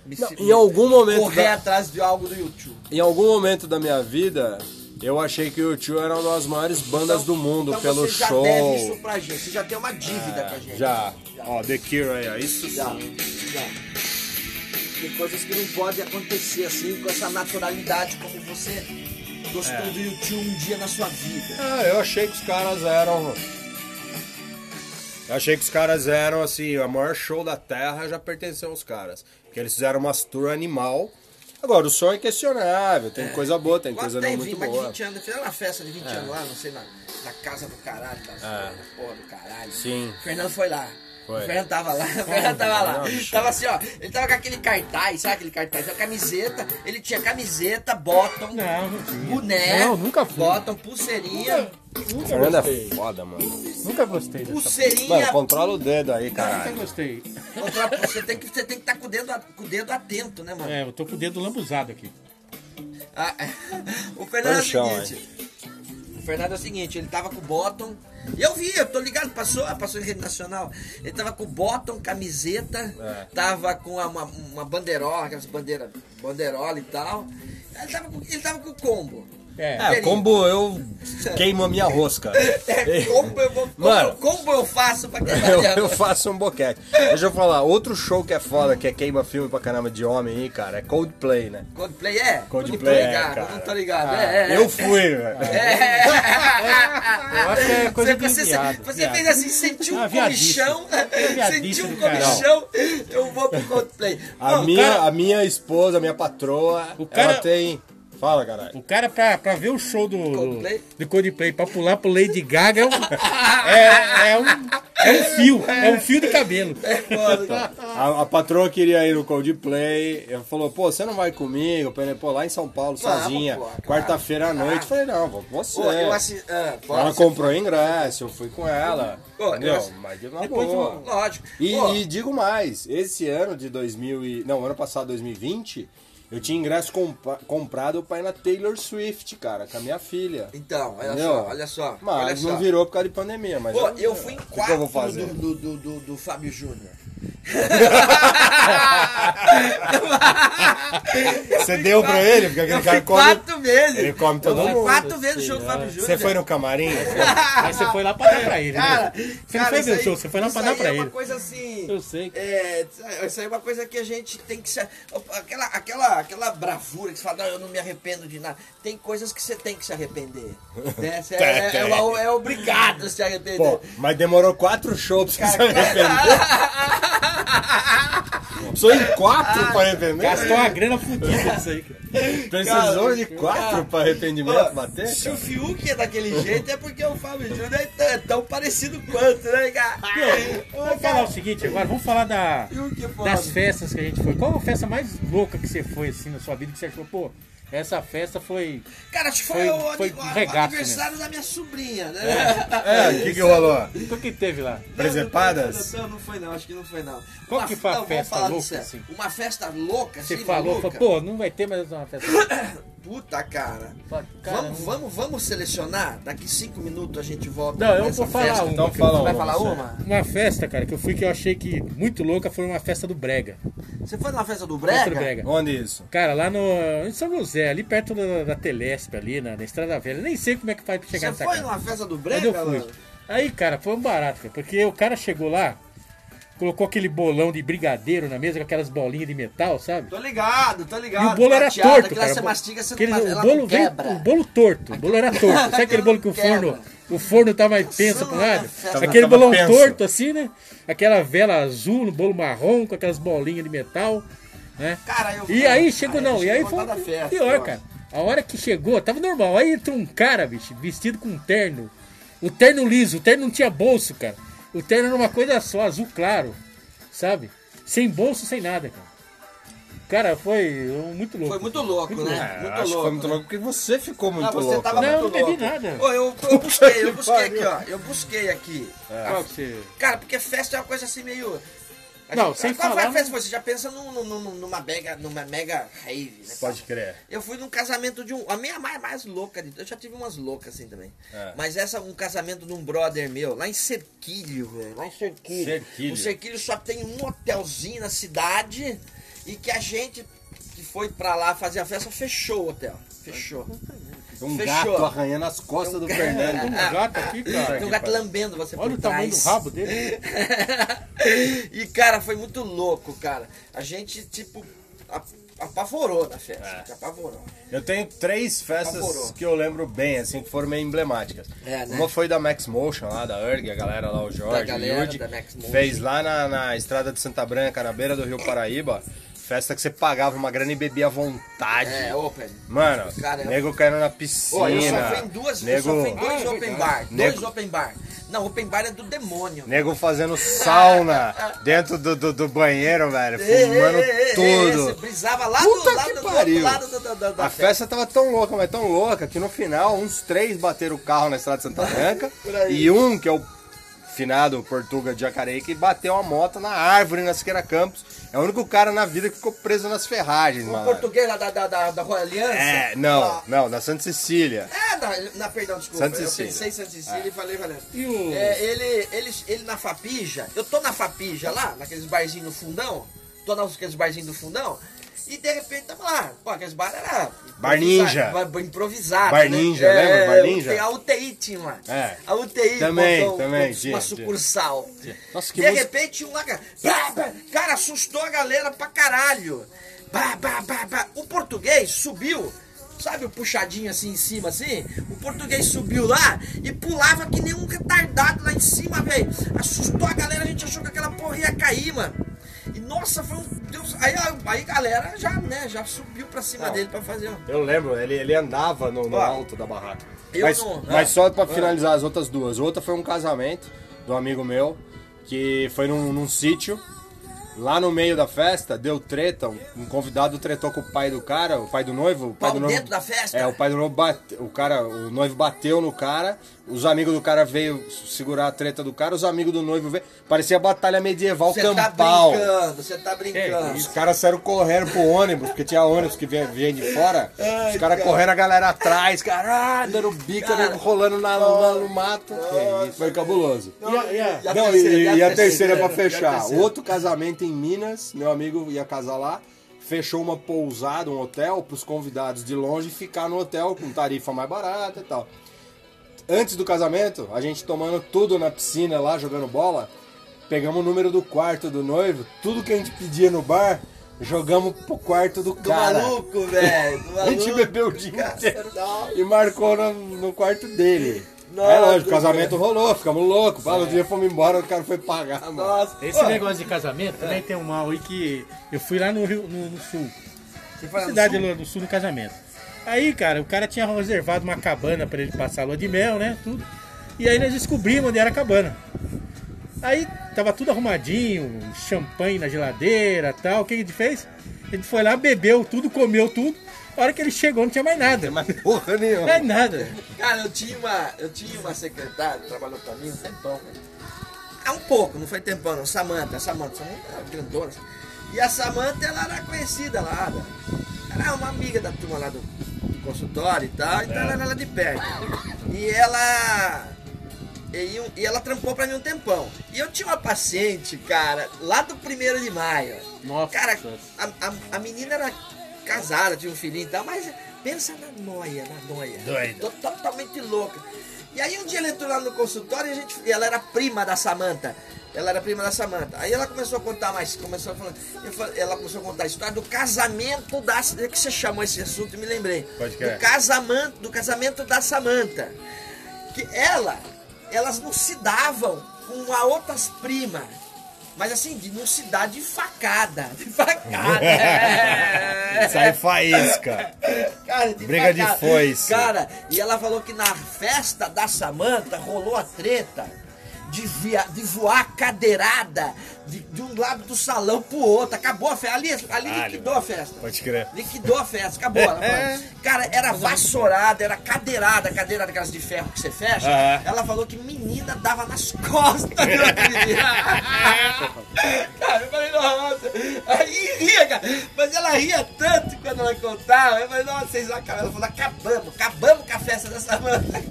me, Não, em algum momento correr da- atrás de algo do YouTube. Em algum momento da minha vida, eu achei que o YouTube era uma das maiores bandas do mundo então pelo você já show. deve isso pra gente. Você já tem uma dívida com a gente. Já. Já. Ó, The Cure aí, ó. Isso Já, já. Tem coisas que não podem acontecer assim, com essa naturalidade como você gostou É. do YouTube um dia na sua vida. Ah, eu achei que os caras eram. Eu achei que os caras eram assim, o maior show da Terra já pertenceu aos caras. Porque eles fizeram umas tour animal. Agora, o som é questionável, tem coisa boa, tem coisa não tem muito vi- mais de boa. 20 anos, fizeram uma festa de 20 anos lá, não sei, na, na casa do caralho, da É. porra do caralho. Sim. O Fernando foi lá. Foi. O Fernando tava lá, o Fernando tava lá. Não. Tava assim, ó, ele tava com aquele cartaz, sabe aquele cartaz? A camiseta, ele tinha camiseta, bottom, Não, não boné, Não, nunca fui. bottom, pulseirinha, Nunca Fernando gostei. é foda, mano. Nunca gostei dessa Mano, pulseirinha. controla o dedo aí, Nunca caralho. gostei. Contra- Você tem que você tem que estar com o dedo com o dedo atento, né, mano? É, eu tô com o dedo lambuzado aqui. Ah, é. o Fernando é o seguinte. O Fernando é o seguinte, ele tava com o bottom. Eu vi, eu tô ligado, passou, passou em rede nacional. Ele tava com o bottom, camiseta, É. tava com uma, uma bandeirola, aquelas bandeiras, bandeirola e tal. Ele tava com, ele tava com o combo. É. É, combo eu queimo a minha rosca. É, combo eu vou. Mano. Combo, combo eu faço pra quebrar Eu, eu faço um boquete. Deixa eu falar, outro show que é foda, que é queima filme pra caramba de homem aí, cara, é Coldplay, né? Coldplay é? Coldplay não é, tô ligado, cara. não tô ligado. é, é, Eu fui, velho. Eu acho que é coisa de você, viado. você viado. fez assim, sentiu um Ah, comichão, sentiu um comichão, eu vou pro Coldplay. A, Não, minha, cara- a minha esposa, a minha patroa, O cara- ela tem. Fala, caralho. O cara, pra, pra ver o show do Coldplay? do Coldplay, pra pular pro Lady Gaga, é um, é, é um, é um fio, é um fio de cabelo. foda. A, a patroa queria ir no Coldplay, ela falou, pô, você não vai comigo? Eu falei, pô, lá em São Paulo, Vamos, sozinha, quarta-feira à noite. Eu falei, não, vou com você. Pô, eu assi... ah, pô, Ela você- comprou ingresso, eu fui com ela. Pô, entendeu? assi- Mas na Depois, boa. lógico. E, e digo mais, esse ano de 2000 e, não, ano passado 2020, eu tinha ingresso compa- comprado pra ir na Taylor Swift, cara, com a minha filha. Então, olha Entendeu? só, olha só. olha Mas só. não virou por causa de pandemia, mas Pô, eu fui em o que que quatro eu vou fazer? do, do, do, do, do Fábio Júnior. Você deu pra ele? Porque aquele Eu cara fui come, quatro vezes. ele come todo eu fui mundo. quatro vezes o show do Fábio Júnior. Você foi no camarim? Aí você foi lá pra dar pra ele, Cara, né? Você não isso ver o aí- show, você foi lá isso pra dar aí pra é uma ele. coisa assim. Eu sei. É, isso aí é uma coisa que a gente tem que se. Aquela, aquela, aquela bravura que você fala, não, eu não me arrependo de nada. Tem coisas que você tem que se arrepender. Né? Você é, é, é, é obrigado a se arrepender. Pô, mas demorou quatro shows pra você se arrepender. Precisou em quatro pra arrepender? Gastou uma grana fodida nisso aí, cara. Precisou Cara, de cara, quatro pra arrependimento Pô, bater? Se cara? o Fiuk é daquele jeito, é porque o Fábio Júnior é tão, é tão parecido quanto, né, cara? Vamos falar o seguinte agora, vamos falar da, das festas que a gente foi. Qual a festa mais louca que você foi assim na sua vida que você achou, pô, essa festa foi. Cara, acho que foi, Foi- o, foi o- regaço aniversário da minha sobrinha, né? É, o que que rolou? O que teve lá? Presepadas? Não, não, não foi não, acho que não foi não. Qual Uma- que foi a não, festa louca, sério. assim? Uma festa louca, Você assim, falou, falou, pô, não vai ter mais uma festa. Puta, cara. Vamos, vamos, vamos selecionar? Daqui cinco minutos a gente volta Não, eu vou falar festa. uma. Então fala Você vai uma, falar você. uma? Uma festa, cara, que eu fui que eu achei que muito louca foi uma festa do Brega. Você foi na festa do Festa Brega? do Brega. Onde isso? Cara, lá no. em São José, ali perto da, da Telesp, ali na, na Estrada Velha. Nem sei como é que faz pra chegar Você nessa foi casa. numa festa do Brega, eu fui. mano? Aí, cara, foi um barato, cara, porque o cara chegou lá, colocou aquele bolão de brigadeiro na mesa com aquelas bolinhas de metal, sabe? Tô ligado, tô ligado. E o bolo era torto, cara. Você mastiga, você Aquele- não, o bolo veio, quebra. o bolo torto, o bolo era torto. Sabe aquele bolo que o forno, o forno tá mais pensa pro lado? Aquele bolão penso. torto assim, né? Aquela vela azul no bolo marrom com aquelas bolinhas de metal, né? Cara, eu E aí chegou, não, e aí foi festa, pior, cara. A hora que chegou, tava normal. Aí entrou um cara, bicho, vestido com um terno. O terno liso, o terno não tinha bolso, cara. O terno era uma coisa só, azul claro, sabe? Sem bolso, sem nada, cara. Cara, foi muito louco. Foi muito louco, né? É, muito acho que louco. foi muito né? louco porque você ficou muito Ah, você louco. tava né? Não, muito não bebi nada. Ô, eu, eu busquei, eu busquei aqui, ó. Eu busquei aqui. Qual que você... Cara, porque festa é uma coisa assim meio. A Não, gente- sem qual falar, festa? Você já pensa num- num- num- numa mega, numa mega rave, né? Pode crer. Eu fui num casamento de um. A minha mais, mais louca de. Eu já tive umas loucas assim também. É. Mas essa um casamento de um brother meu, lá em Cerquilho, velho. Lá em Cerquilho. Cerquilho. O Cerquilho só tem um hotelzinho na cidade e que a gente que foi pra lá fazer a festa fechou o hotel. Fechou. Um Fechou. gato arranhando as costas do Fernando. Um gato aqui, cara. Tem um gato lambendo você Olha por o tamanho do rabo dele. e, cara, foi muito louco, cara. A gente, tipo, ap- apavorou na festa. É. a gente Apavorou. Eu tenho três festas Apavorou. que eu lembro bem, assim, que foram meio emblemáticas. É, né? Uma foi da Max Motion, lá da URG, a galera lá, o Jorge, galera o Yudi, da Max Motion. fez lá na, na estrada de Santa Branca, na beira do Rio Paraíba. Festa que você pagava uma grana e bebia à vontade. É, open. Mano, Cara, nego caindo na piscina. Ó, eu só fui em duas, eu nego, só fui em dois Ah, é open bar. Nego- Dois open bar. Não, open bar é do demônio. nego fazendo sauna dentro do, do, do banheiro, velho. Fumando Ei, tudo. Você brisava lá Puta do lado, que do, outro pariu. lado do, do, do, da A festa tava tão louca, mas tão louca, que no final uns três bateram o carro na estrada de Santa Branca e um, que é o finado Portuga de Jacareí, que bateu a moto na árvore na Siqueira Campos. É o único cara na vida que ficou preso nas ferragens, O mano. português lá da, da, da, da Royal Aliança. É, não, Ah, não, na Santa Cecília. É, na, na perdão, desculpa. Santa eu Cecília. pensei em Santa Cecília e falei, valeu. E o... É, ele, ele, ele na Fapija, eu tô na Fapija lá, naqueles barzinhos no fundão, tô naqueles barzinhos do fundão, e de repente tava lá, pô, aqueles bar era... Bar Ninja. Bar, improvisado, Bar né? Ninja, É, lembra? Bar Ninja? A UTI tinha lá. É. A UTI Também, botou também, uma tinha, sucursal. Nossa, que de música- repente um lá, cara, assustou a galera pra caralho. Bah, bah, bah, bah. O português subiu, sabe o puxadinho assim em cima, assim? O português subiu lá e pulava que nem um retardado lá em cima, velho. Assustou a galera, a gente achou que aquela porra ia cair, mano. Nossa, foi um. Deus. Aí, aí a galera já, né, já subiu pra cima Não. dele pra fazer. Eu lembro, ele, ele andava no, no alto da barraca. eu Mas, não- mas ah, só pra ah. finalizar as outras duas. Outra foi um casamento de um amigo meu, que foi num, num sítio. Lá no meio da festa, deu treta, um convidado tretou com o pai do cara, o pai do noivo. O pai Pau do noivo dentro da festa? É, o pai do noivo bate, o cara, o noivo bateu no cara, os amigos do cara veio segurar a treta do cara, os amigos do noivo veio. Parecia batalha medieval Você tá campal. brincando, você tá brincando. Os caras saíram correndo pro ônibus, porque tinha ônibus que vinha, vinha de fora. os caras correndo, a galera atrás, cara, ah, dando bico, Cara. nego rolando na, na- no mato. Foi cabuloso. E a, e a- E a Não, terceira, e, a e a terceira terceira, pra fechar. terceira? Outro casamento em Minas, meu amigo ia casar lá. Fechou uma pousada, um hotel, pros convidados de longe ficar no hotel com tarifa mais barata e tal. Antes do casamento, a gente tomando tudo na piscina lá, jogando bola, pegamos o número do quarto do noivo, tudo que a gente pedia no bar, jogamos pro quarto do Do cara. maluco, velho. A gente bebeu o dia inteiro Não. e marcou no, no quarto dele. Nossa, é lógico, o casamento rolou, ficamos loucos. Fala, o dia fomos embora, o cara foi pagar, mano. Nossa. Esse Ô, negócio de casamento também tem um mal aí que eu fui lá no Rio, no, no sul. Você foi lá no cidade sul? lá do sul no casamento. Aí, cara, o cara tinha reservado uma cabana pra ele passar a lua de mel, né? Tudo. E aí nós descobrimos onde era a cabana. Aí tava tudo arrumadinho, champanhe na geladeira tal. O que a gente fez? A gente foi lá, bebeu tudo, comeu tudo. A hora que ele chegou não tinha mais nada. Mas porra nenhuma. Mais nada. Cara, eu tinha uma, eu tinha uma secretária que trabalhou pra mim um tempão. né? Ah, um pouco, não foi tempão, não. Samanta, Samanta, Samanta era grandona. E a Samanta, ela era conhecida lá. né? Era uma amiga da turma lá do consultório e tal, então ela era de perto. E ela. E, e ela trampou pra mim um tempão. E eu tinha uma paciente, cara, lá do primeiro de maio. Nossa. Cara, a, a, a menina era casada, tinha um filhinho e tal, mas pensa na noia, na noia. Doida. Tô Totalmente louca. E aí um dia ele entrou lá no consultório e a gente, e ela era prima da Samanta. Ela era prima da Samanta. Aí ela começou a contar mais, começou a falar, eu falei- ela começou a contar a história do casamento da, é que você chamou esse assunto, e me lembrei. Pode crer. do casamento, do casamento da Samanta. Que ela, elas não se davam com a outras primas. Mas assim, de não se dar de facada. De facada. é. Sai faísca. Cara, de Briga de facada. foice. Cara, e ela falou que na festa da Samanta rolou a treta de, via- de voar cadeirada de, de um lado do salão pro outro. Acabou a festa. Ali, ali liquidou a festa. Pode crer. Liquidou a festa, acabou. Falou. Cara, era vassourada, era cadeirada, cadeira daquelas de ferro que você fecha. Ela falou que menina dava nas costas cara, eu falei, nossa. Aí ria, cara. Mas ela ria tanto quando ela contava. Eu falei, nossa, vocês acabaram. Ela falou, acabamos, acabamos com a festa da Samanta.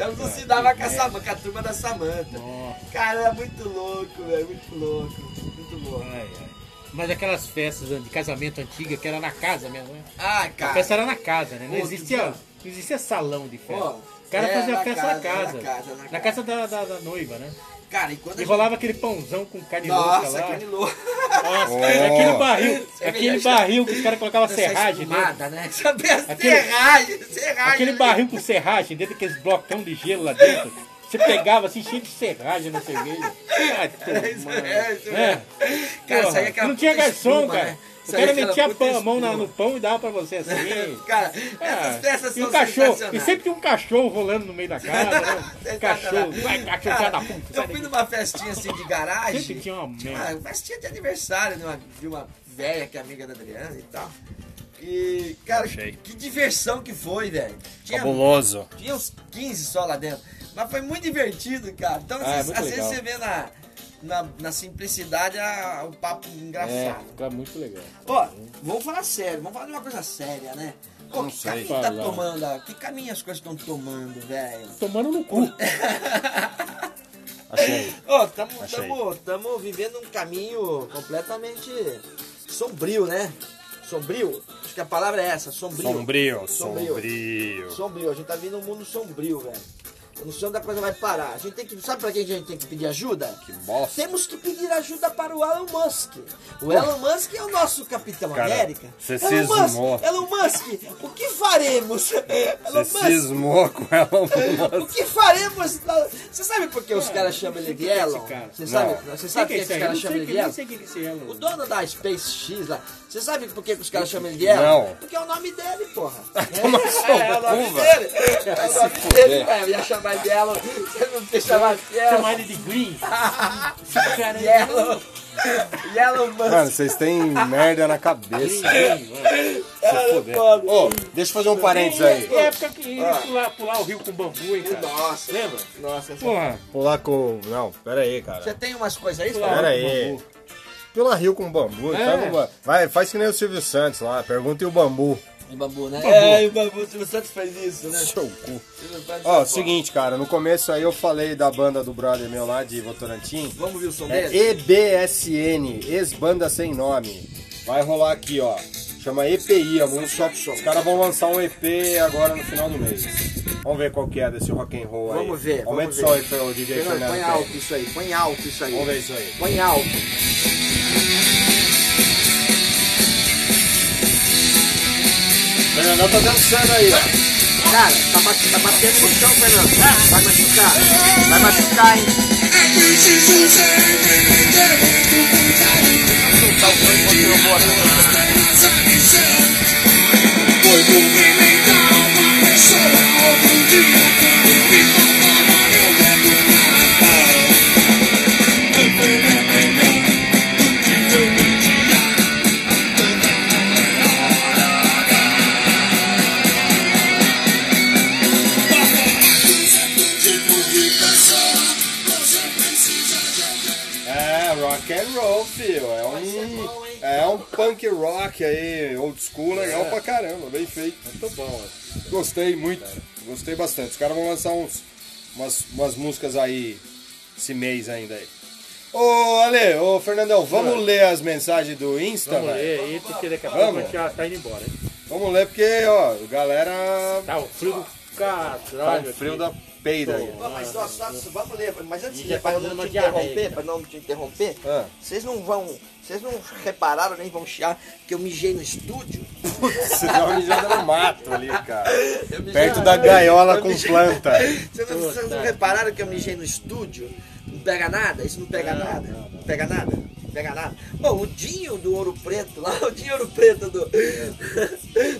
Ela não se dava com a, Samanta, com a turma da Samanta. Cara, era muito louco, velho, muito louco. Muito louco. Ai, ai. Mas aquelas festas de casamento antiga que era na casa mesmo, né? Ah, A cara. festa era na casa, né? Não Pô, existia, não existia salão de festa. Pô, o cara é, fazia na a festa casa, na casa. na casa, na Na casa da, da, da noiva, né? Cara, e quando a E gente- rolava aquele pãozão com carne louca Nossa, lá. carne louca. Nossa, Oh. aquele barril, Você aquele barril que os caras colocavam serragem dentro. né? Aquele- serragem, serragem. Aquele barril com serragem dentro daqueles blocão de gelo lá dentro. Você pegava assim, cheio de serragem na cerveja. Ai, É isso, tomar. é isso É. Cara, Porra, isso aí é aquela não tinha garçom, espuma, cara. né? O cara é metia a puta pão- a mão na- no pão e dava pra você assim. Cara, Ah, essas festas e são o cachorro, e sempre tinha um cachorro rolando no meio da casa, né? Cachorro, vai, cachorro, filha da puta, Eu fui numa festinha assim de garagem. Sempre tinha uma Ah, merda. festinha de aniversário de uma, de uma velha que é amiga da Adriana e tal. E, cara, Achei. que diversão que foi, velho. Tinha, Cabuloso. tinha uns 15 só lá dentro. Mas foi muito divertido, cara. Então, Ah, é às, muito às vezes você vê na, na, na simplicidade a- o papo É, engraçado. fica muito legal. Ó, vamos falar sério, vamos falar de uma coisa séria, né? Pô, Não que sei. caminho tá Falar. tomando? Que caminho as coisas estão tomando, velho? Tomando no cu. Achei. Ó, tamo, Achei. tamo, tamo vivendo um caminho completamente sombrio, né? Sombrio? Acho que a palavra é essa, sombrio. Sombrio, Sombrio. sombrio. Sombrio, a gente tá vendo um mundo sombrio, velho. Eu não sei onde a coisa vai parar. A gente tem que. Sabe pra quem a gente tem que pedir ajuda? Que bosta. Temos que pedir ajuda para o Elon Musk. O Elon Musk é o nosso Capitão Cara, América. você Elon cismou. Musk, Elon Musk, o que faremos? Elon Você Musk, cismou com ela, o mano. que faremos? Você sabe por que os caras chamam ele de Elon? Você sabe, você sabe por que, esse que os caras chamam ele de Elon? Elon. O dono da Space X lá, você sabe por que, que os caras chamam ele de Elon? Não. Porque é o nome dele, porra. Toma sua É, é o nome uva. dele. É o nome dele. É, eu ia chamar de Elon. Você não chamar de Elon. Chamar ele de Green. Cara, Yellow. Yellow Musk. Mano, vocês têm merda na cabeça. Green, mano. Cara, Foder. foda. Ô, deixa eu fazer um parênteses aí. É época que ia pular, pular o rio com bambu, hein, cara. Nossa. Lembra? Nossa, essa- Porra. Pular com. Não, pera aí, cara. Você tem umas coisas aí, Pular? Pera aí. Pula rio com bambu. É. sabe uma- Vai, faz que nem o Silvio Santos lá. Pergunta e o bambu. Em bambu, né? Bambu. É, o bambu. O Silvio Santos faz isso, né? Seu cu. Santos Ó, seguinte, cara. No começo aí eu falei da banda do brother meu lá de Votorantim. Vamos ouvir o som É? EBSN, ex-banda sem nome. Vai rolar aqui, ó. Chama EPI, a música. Os caras vão lançar um EP agora no final do mês. Vamos ver qual que é desse rock and roll aí. Vamos ver, Aumenta vamos o som ver. aí pro DJ Fernando, põe alto isso aí, põe alto isso aí. Vamos ver isso aí. Põe alto. Fernandão tá dançando aí, ó. Cara, tá, tá batendo no chão, Fernando. Vai machucar. Vai machucar, hein? Soltar o enquanto eu vou aqui. Punk rock aí, old school, legal pra caramba, bem feito. Muito bom, ó. Gostei muito, gostei bastante. Os caras vão lançar uns, umas, umas músicas aí esse mês ainda aí. Ô, Ale, ô, Fernandão, vamos ler as mensagens do Insta, Vamos velho? ler aí, porque daqui a pouco a gente já tá indo embora, hein? Vamos ler porque, ó, galera. Tá, o frio do, Tá Caralho. um frio da peida aí. Ó, mas só, só, vamos ler, mas antes de para tá não te interromper, para não te interromper, Ah. vocês não vão, vocês não repararam nem vão chiar que eu mijei no estúdio? Você uma mijada no mato ali, cara. Perto da gaiola com planta. Vocês não, vocês não repararam que eu mijei no estúdio? Não pega nada? Isso não pega nada? Não pega nada? Não pega nada? Bom, o Dinho do Ouro Preto, lá, o Dinho Ouro Preto do,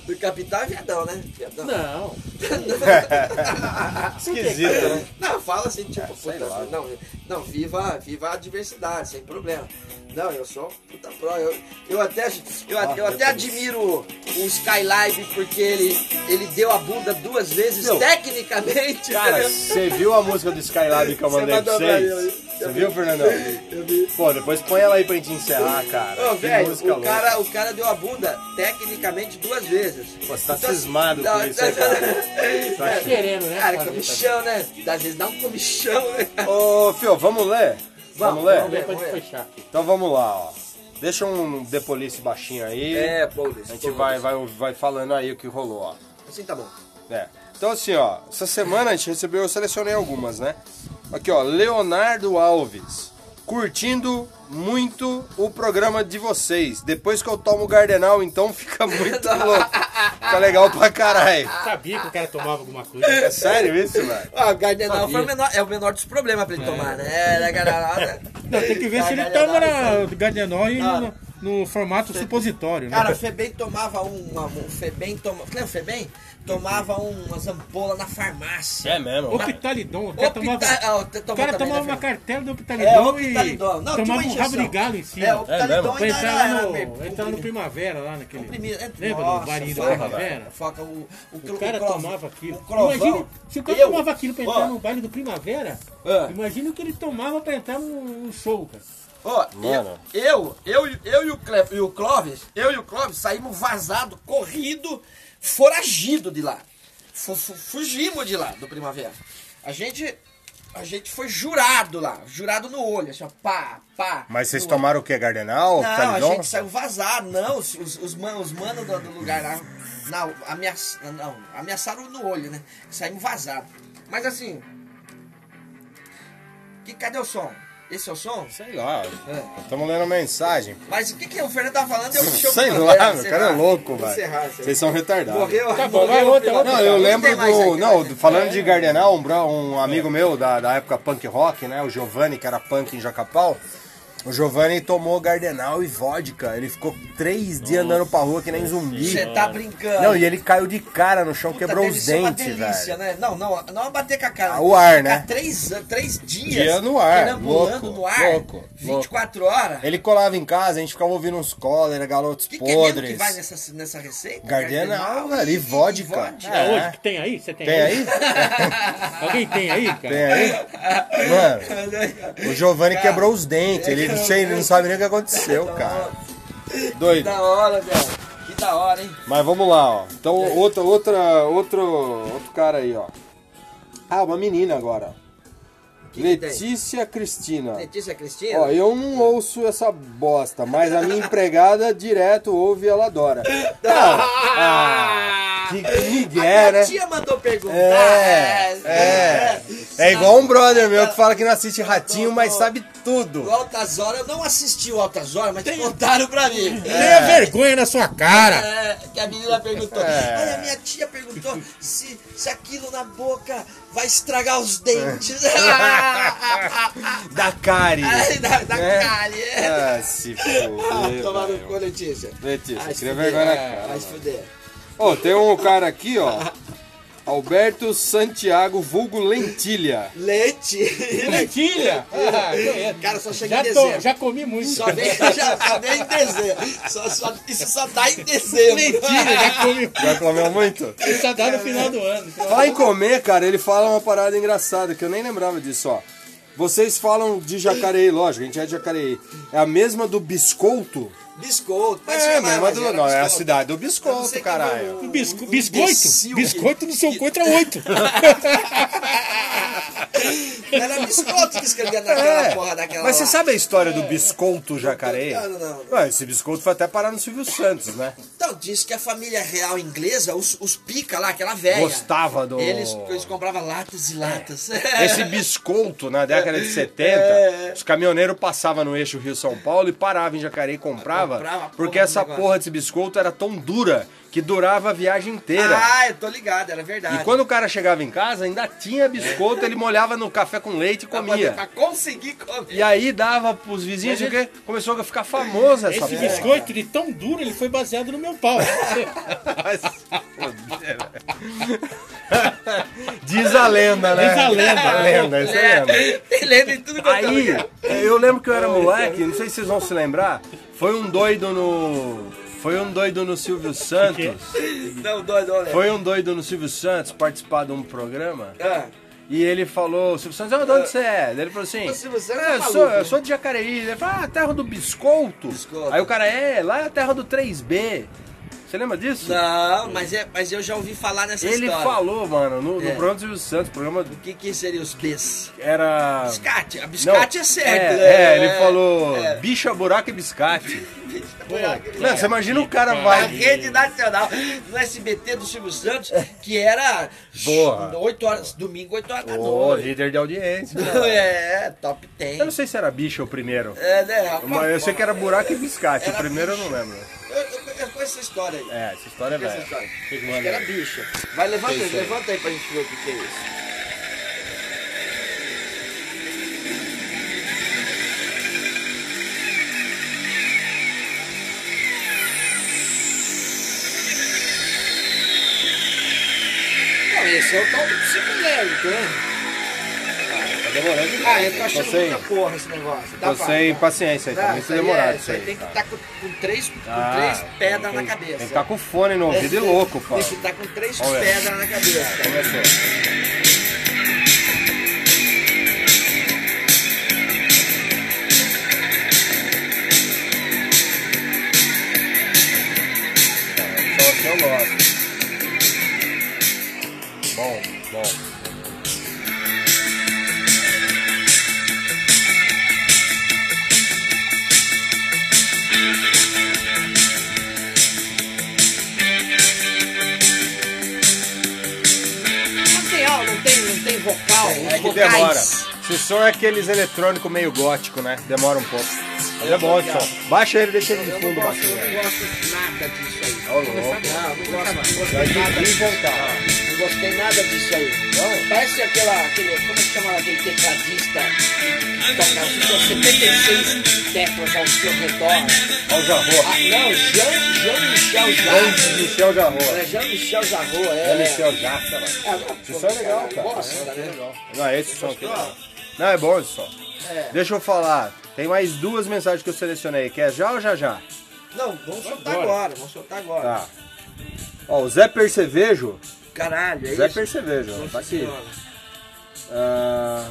do Capital é viadão, né? Viadão. Não. Esquisito, né? Não, fala assim, tipo, É, puta, lá. não, não, viva, viva a diversidade, sem problema. Não, eu sou puta pro, eu, eu até, eu, Ah, eu até admiro o Skylab porque ele, ele deu a bunda duas vezes, Meu, tecnicamente. Cara, você viu a música do Skylab que eu Você mandei pra vocês? Você vi. viu, Fernandão? Eu vi. Pô, depois põe ela aí pra gente encerrar, cara. Ô, velho, o cara, o cara deu a bunda tecnicamente duas vezes. Pô, você tá Então, cismado não, com isso, hein, cara? Tá querendo, né? Cara, fazer comichão, né? Às vezes dá um comichão, né? Ô, Fio, vamos ler? Vamos, Vamos, ler? Vamos ver pra gente fechar aqui. Então vamos lá, ó. Deixa um The Police baixinho aí. pô, A gente vai, vai, vai falando aí o que rolou, ó. Assim tá bom. É. Então assim, ó, essa semana a gente recebeu, eu selecionei algumas, né? Aqui, ó, Leonardo Alves. Curtindo muito o programa de vocês. Depois que eu tomo o Gardenal, então fica muito louco. Fica legal pra caralho. Sabia que o cara tomava alguma coisa. É sério isso, velho? Ó, o Gardenal o menor, é o menor dos problemas pra ele tomar, né? É, né, Gardenal, Não, tem que ver se ele toma na Gardenol e no, no formato supositório, né? Cara, o Febem tomava um. um Febem toma, lembra o Febem? Tomava umas ampolas na farmácia. É mesmo? Optalidon, o cara tomava, Opta- ah, o cara também, tomava né, uma cartela do É, Optalidon Optalidon. e Não, tomava uma um rabo de galo em cima. É, o Optalidon Pra ainda entrar era- lá no, era- entrar no Primavera, lá naquele... Comprimido. Lembra Nossa, do barinho da foca, Primavera? Foca, o, o, O cara clov- tomava aquilo. O. Imagina, se o cara Eu- tomava aquilo pra entrar no baile do Primavera, Ah. imagina o que ele tomava pra entrar no, no show, cara. Ó, Mano. eu, eu, eu, eu e, o Cle, e o Clóvis, eu e o Clóvis saímos vazado, corrido, foragido de lá. Fu- fu- fugimos de lá, do Primavera. A gente, a gente foi jurado lá, jurado no olho, assim, ó, pá, pá. Mas vocês tomaram o que? Gardenal? Não, a Optalidon? gente saiu vazado, não, os, os, os man- os manos do, do lugar lá, não, ameaça, não, ameaçaram no olho, né? Saímos vazados. Mas assim, que, cadê o som? Esse é o som? Sei lá. É. Estamos lendo mensagem. Mas o que, que o Fernando tava falando? Eu Sei lá, meu cara é louco, velho. Vocês são retardados. Morreu, Tá bom, morreu vai o outra. Não, eu lembro do. tem Não, falando de Gardenal, um, bro- um amigo meu da, da época punk rock, né? O Giovanni, que era punk em Jacapau. O Giovanni tomou Gardenal e vodka. Ele ficou três dias andando pra rua que nem zumbi. Você tá brincando. Não, e ele caiu de cara no chão, Puta, quebrou deve os ser uma dentes, delícia, velho. né? Não, não, não é bater com a cara. Ah, o ar, Ficar né? Três, três dias. Dia no ar, perambulando louco, no ar. louco, 24 horas. Ele colava em casa, a gente ficava ouvindo uns cólera, galotos O que, que é mesmo podres. que vai nessa, nessa receita? Gardenal, velho, e vodka. É É. hoje que tem aí? Você tem, Tem aí? Alguém tem aí, cara? Tem aí? Mano, o Giovanni quebrou os dentes. Ele sei, ele não sabe nem o que aconteceu, cara. Que Doido. da hora, velho. Que da hora, hein? Mas vamos lá, ó. Então, outra, outra, outro, outro cara aí, ó. Ah, uma menina agora. Que que? Letícia Cristina. Letícia Cristina? Ó, eu não ouço essa bosta, mas a minha empregada direto ouve e ela adora. Ah, que, que migué, a né? tia mandou perguntar. É, é. É igual um brother meu que fala que não assiste Ratinho, mas sabe O tudo. Altas Horas, eu não assisti o Altas Horas, mas contaram pra mim. Tenha vergonha na sua cara! É, que a menina perguntou. É. Olha, a minha tia perguntou se, se aquilo na boca vai estragar os dentes. Da Cari. Ai, da, da É. cárie. Ah, se fuder. Tomar no cu, Letícia. Letícia, fuder. vergonha na cara. Vai se fuder. Ó, tem um cara aqui, ó. Alberto Santiago, vulgo Lentilha. Leite. Lentilha! Ah, conheço. Cara, só chega já, em tô- dezembro. já comi muito. Só vem, já, só vem em dezembro. Só, só, isso só dá em dezembro. Lentilha, já comi. Já comeu muito? Isso só dá no final do ano. Falar em comer, cara, ele fala uma parada engraçada que eu nem lembrava disso, ó. Vocês falam de Jacareí, lógico, a gente é de Jacareí. É a mesma do biscoito? Biscoito. Pode É, chamar, mas do. era Não, é a biscoito. cidade do não biscoito, caralho. Bisco- o biscoito? imbecil Biscoito que- não sou contra oito. Era biscoito que escrevia naquela É, porra daquela mas você lá. sabe a história do bisconto jacaré? Não, não, não. Esse bisconto foi até parar no Silvio Santos, né? Então, diz que a família real inglesa, os, os pica lá, aquela velha. Gostava do- Eles, eles compravam latas e latas. Esse bisconto, na década de 70, É. os caminhoneiros passavam no eixo Rio-São Paulo e paravam em Jacareí e comprava, Comprava a porra porque essa negócio. porra desse biscoito era tão dura que durava a viagem inteira. Ah, eu tô ligado, era verdade. E quando o cara chegava em casa, ainda tinha biscoito, ele molhava no café com leite e comia. Pra conseguir comer. E aí dava pros vizinhos, o quê? começou a ficar famoso essa Esse porra. biscoito, de tão duro, ele foi baseado no meu pau. Diz a lenda, né? Diz a lenda. A lenda, isso é lenda. Ele lembra em tudo quanto é Aí, eu lembro que eu era moleque, não sei se vocês vão se lembrar, foi um doido no... Foi um doido no Silvio Santos. Não, doido, né? Foi um doido no Silvio Santos participar de um programa. Ah, E ele falou, o Silvio Santos, ah, de onde você é? Ele falou assim, Santos "É, é eu, sou, eu né? sou de Jacareí. Ele falou, ah, terra do biscoito. Biscoito. Aí o cara, é, lá é a terra do 3B. Você lembra disso? não, mas, é, mas eu já ouvi falar nessa Ele história. falou, mano, no, no É. programa do Silvio Santos, programa O que, que seria os Bs? era... Biscate. A Não, biscate é certo. É, né? é, ele falou É. bicha, buraco e biscate. É. Não, você imagina o cara vai... rede nacional no SBT do Silvio Santos, que era Boa. 8 horas, domingo, 8 horas da noite. líder de audiência. É, top 10. Eu não sei se era bicha o primeiro. É, né? Mas eu sei que era buraco e biscate. O primeiro eu bicha. não lembro. Eu, eu, eu essa história aí. É, essa história é Essa velha. história. Que era bicha. Vai, levanta aí, levanta aí pra gente ver o que, que é isso. Esse é o tal do psicológico, né? Tá demorando demais. Ah, eu tô achando sem- muita porra esse negócio. Dá Tô pra- sem paciência aí, tá muito aí demorado é, isso aí tem que estar com, com três, com Ah, três pedras tem- na cabeça. Tem que estar com fone no ouvido e louco, pá. Tem que estar com três Olha. pedras na cabeça. Começou. É que vocais. demora. Esse som é aqueles eletrônicos meio gótico, né? Demora um pouco. Mas é bom esse som. Baixa ele deixa ele de fundo gosto, eu baixinho. não gosto nada disso aí. Ó, louco. Não, não gosto, Vai gostei nada. Não gostei nada disso aí. Não? Parece aquela, aquele, como é que chama aquele tecladista que toca ficou 76 teclas ao seu redor? Olha o Jarro. Ah, não, Jean, Jean-Michel Jarre. Grande Michel Jarro. É Jean-Michel Jarro, é. É Michel Jarro, cara. Não, Esse som é legal, cara. Né? Não, é esse som aqui. Não, não é bom esse som. É. Deixa eu falar. Tem mais duas mensagens que eu selecionei. Quer já ou já já? Não, vamos soltar Agora. agora, vamos soltar agora. Tá. Ó, o Zé Percevejo. Caralho, é Zé isso? Percevejo, ó, tá aqui. Ah...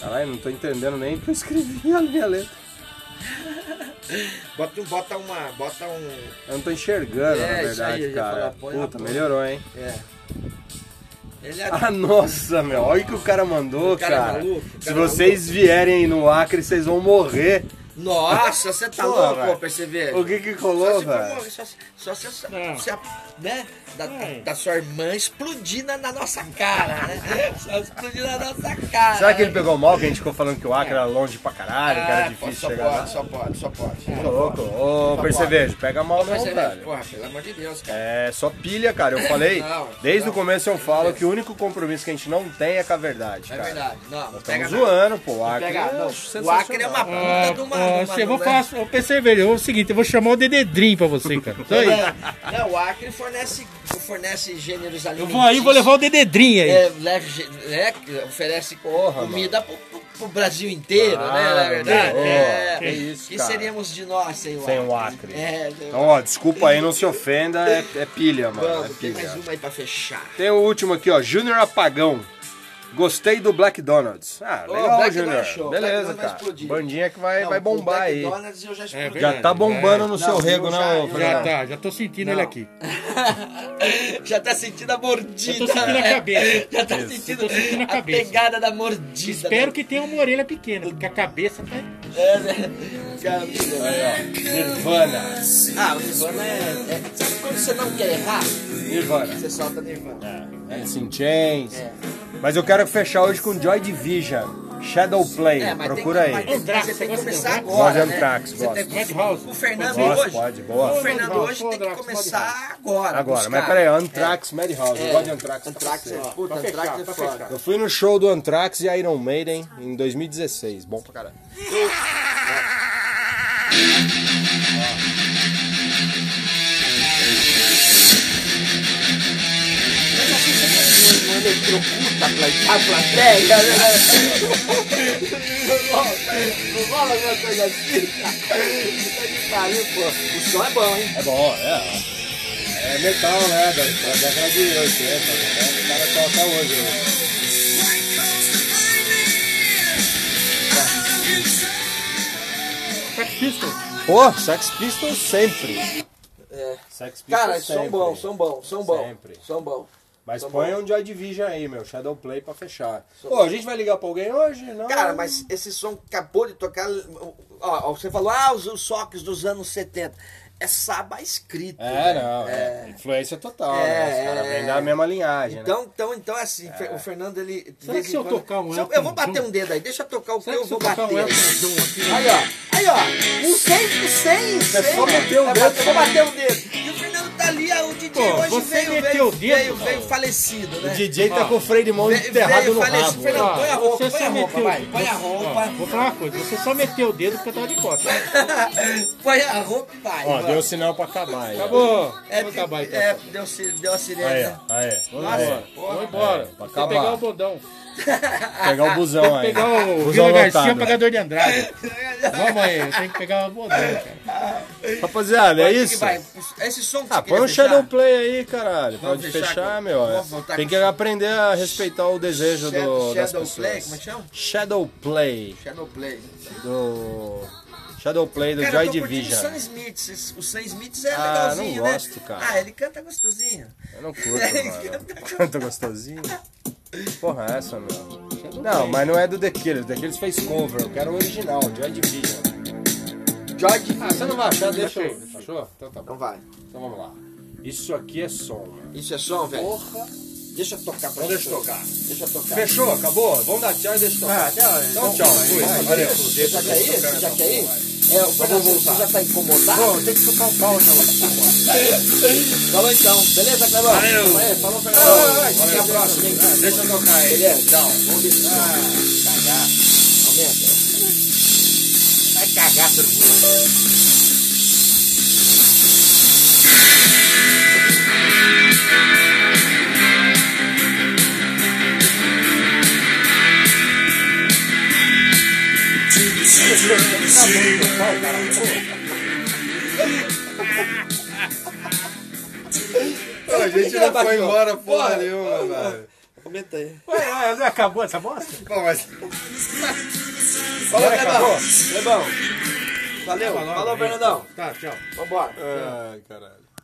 Caralho, não tô entendendo nem que eu escrevi a minha letra. Bota, bota uma. Bota um. Eu não tô enxergando, É, na verdade, aí, cara. falar, Puta, melhorou, hein? É. É. Ah, nossa, meu. Olha o que o cara mandou, O cara é cara. maluco, o Se cara é vocês vierem no Acre, vocês vão morrer. Nossa, você tá Porra, louco, velho. perceber? O que que Só colou, velho? só, se- só se, se, Não. se a, né, da, Não. da sua irmã explodir na, na nossa cara, né? Só explodir na nossa cara. Será que ele né? pegou mal que a gente ficou falando que o Acre era longe pra caralho, que era Ah, difícil só chegar pode, lá? Só pode, só pode. Tô louco. Ô, Percevejo, pega mal não, Mas é, velho. porra, pelo amor de Deus, cara. É só pilha, cara. Eu falei, Não, desde não. o começo eu falo que o único compromisso que a gente não tem é com a verdade, É cara. verdade. Não, não Nós pega estamos zoando, pô. O Acre pega, não. é O Acre é uma sensacional. puta de uma. De uma- você, eu vou né? falar, ô perceber, é o seguinte, eu vou chamar o Dededrim pra você, cara. Aí. É, Não, o Acre fornece, fornece gêneros Eu alimentícios. vou aí, vou levar o Dededrim aí. É, leve, é, oferece Porra, comida pro, pro- pro Brasil inteiro, Ah, né? Na verdade. meu, é, que isso, que cara. seríamos de nós sem o Sem Acre? o Acre. É, Então, ó, desculpa aí, não se ofenda, é, é pilha, mano. É Vamos, tem pilha. mais uma aí pra fechar. Tem o último aqui, ó, Júnior Apagão. Gostei do Black Donuts. Ah, legal, Black show. Black Beleza, vai cara. explodir. Bandinha que vai, Não, vai o bombar Black aí. Donuts eu já explodi. verdade. Já tá bombando no Não, seu eu rego, já- não, eu Fernando? Já tá, já tô sentindo ele aqui. Já tá sentindo a mordida. Eu tô sentindo a cabeça. Já tá Isso. sentindo, sentindo a a, cabeça. pegada da mordida. Espero que tenha uma orelha pequena, porque a cabeça tá. É, né? Cara, Aí, ó. Nirvana. Ah, o Nirvana é, é- Sabe quando você não quer errar? Nirvana. Você solta Nirvana. Alice in Chains. É. Mas eu quero fechar hoje com Joy Division. Shadow Play. É, Procura tem, aí. mas Anthrax, você tem que começar de agora. Gosto de né? Anthrax, Você gosto. tem que- Madhouse. O Fernando Gosto, hoje. pode, boa. O Fernando Madhouse, hoje tem que Madhouse, começar agora. Agora, buscar. mas peraí, Anthrax, Madhouse. Eu É, gosto de Anthrax. pra Anthrax é, puta, Pra fechar, Anthrax é foda. Eu fui no show do Anthrax e Iron Maiden em 2016. Bom pra caralho. Mas assim a pla- a plateia? Não rola alguma coisa assim, cara. Puta que pariu, pô. O som é bom, hein? É bom, é. É metal, né? Da, da década de 80, né? O cara toca hoje. né? Sex Pistols. Pô, Sex Pistols sempre. É. Sex Pistols Cara, sempre. som bom, som bom, som bom. Sempre. Som bom. Mas Tá põe bom. um Joy Division aí, meu. Shadow Play pra fechar. Pô, a gente vai ligar pra alguém hoje? Não. Cara, mas esse som acabou de tocar. Ó, ó, você falou, ah, os, os soques dos anos 70. É saba escrito. É, né? não. É. Influência total, É, né? Os caras é. vêm da mesma linhagem, né? Então, então, então é assim, o Fernando ele. Será que se eu quando- tocar um Elton eu vou bater um dedo aí, deixa eu tocar o que Será eu que se eu vou bater. um aqui? Aí, ó, aí, ó, o 100, o 100, É só meter o Vai dedo. Eu vou bater o dedo. E o Fernando tá ali, o DJ Pô, hoje você veio, meteu veio, o dedo, veio, veio falecido, né? O DJ tá com o freio de mão enterrado no rabo. Fernando, põe a roupa, põe a roupa, meteu. vai, põe a roupa. Vou falar uma coisa, você só meteu o dedo porque eu tava de costas. põe a roupa e vai. Vai. deu sinal pra acabar aí. Acabou. É, Vamos acabar então. é, deu, deu a sirene. Aí, né? Aí. Nossa, Aí. vamos embora. É, pra Tem acabar. pegar o bodão. Pegar o busão aí. Pegar o busão Vila Garcia, lotado. pagador de Andrade. Vamos aí, tenho que pegar o bodão, cara. Rapaziada, é isso? Esse som que Ah, põe um? Shadow Play aí, caralho. Vamos Pode fechar meu. vamos voltar Tem que aprender a respeitar o desejo do, Shadow, das Shadow pessoas. Play, como é que chama? Shadow Play Shadow Play. do Shadow Play do Cara, Joy eu tô curtindo Division. o Sam Smith. O Sam Smith é Ah, legalzinho, não né? gosto, cara. Ah, ele canta gostosinho. Eu não curto, mano. Canta gostosinho. Porra, é essa, meu. Não, mas não é do The Killers. The Killers fez cover. Eu quero o original, Joy Division. George. Ah, você não vai achar? Deixa eu. Achou? Então tá bom. Então vai. Então vamos lá. Isso aqui é som, mano. Isso é som, velho? Porra. Deixa eu tocar pra Então deixa eu tocar. Deixa eu tocar. Fechou? Acabou? Vamos dar tchau e deixa tocar. Ah, tchau. Então tchau. Fui. Valeu. Você já quer ir? Você já quer ir? É, o Fernando, você já tá incomodado? Pô, tem que tocar um pau, então. Falou então. Beleza, Clebão? Valeu. Falou, Fernando. Até a próxima? Deixa eu tocar aí. Beleza? Tchau. Vamos ver se cagar. Aumenta. Vai cagar todo mundo. A gente não foi embora porra nenhuma, velho. Aumenta aí. Ué, acabou essa bosta? Bom, mas... Falou, acabou? Clebão. Valeu. Falou, Fernandão. Tá, tchau. Vambora. Ai, caralho.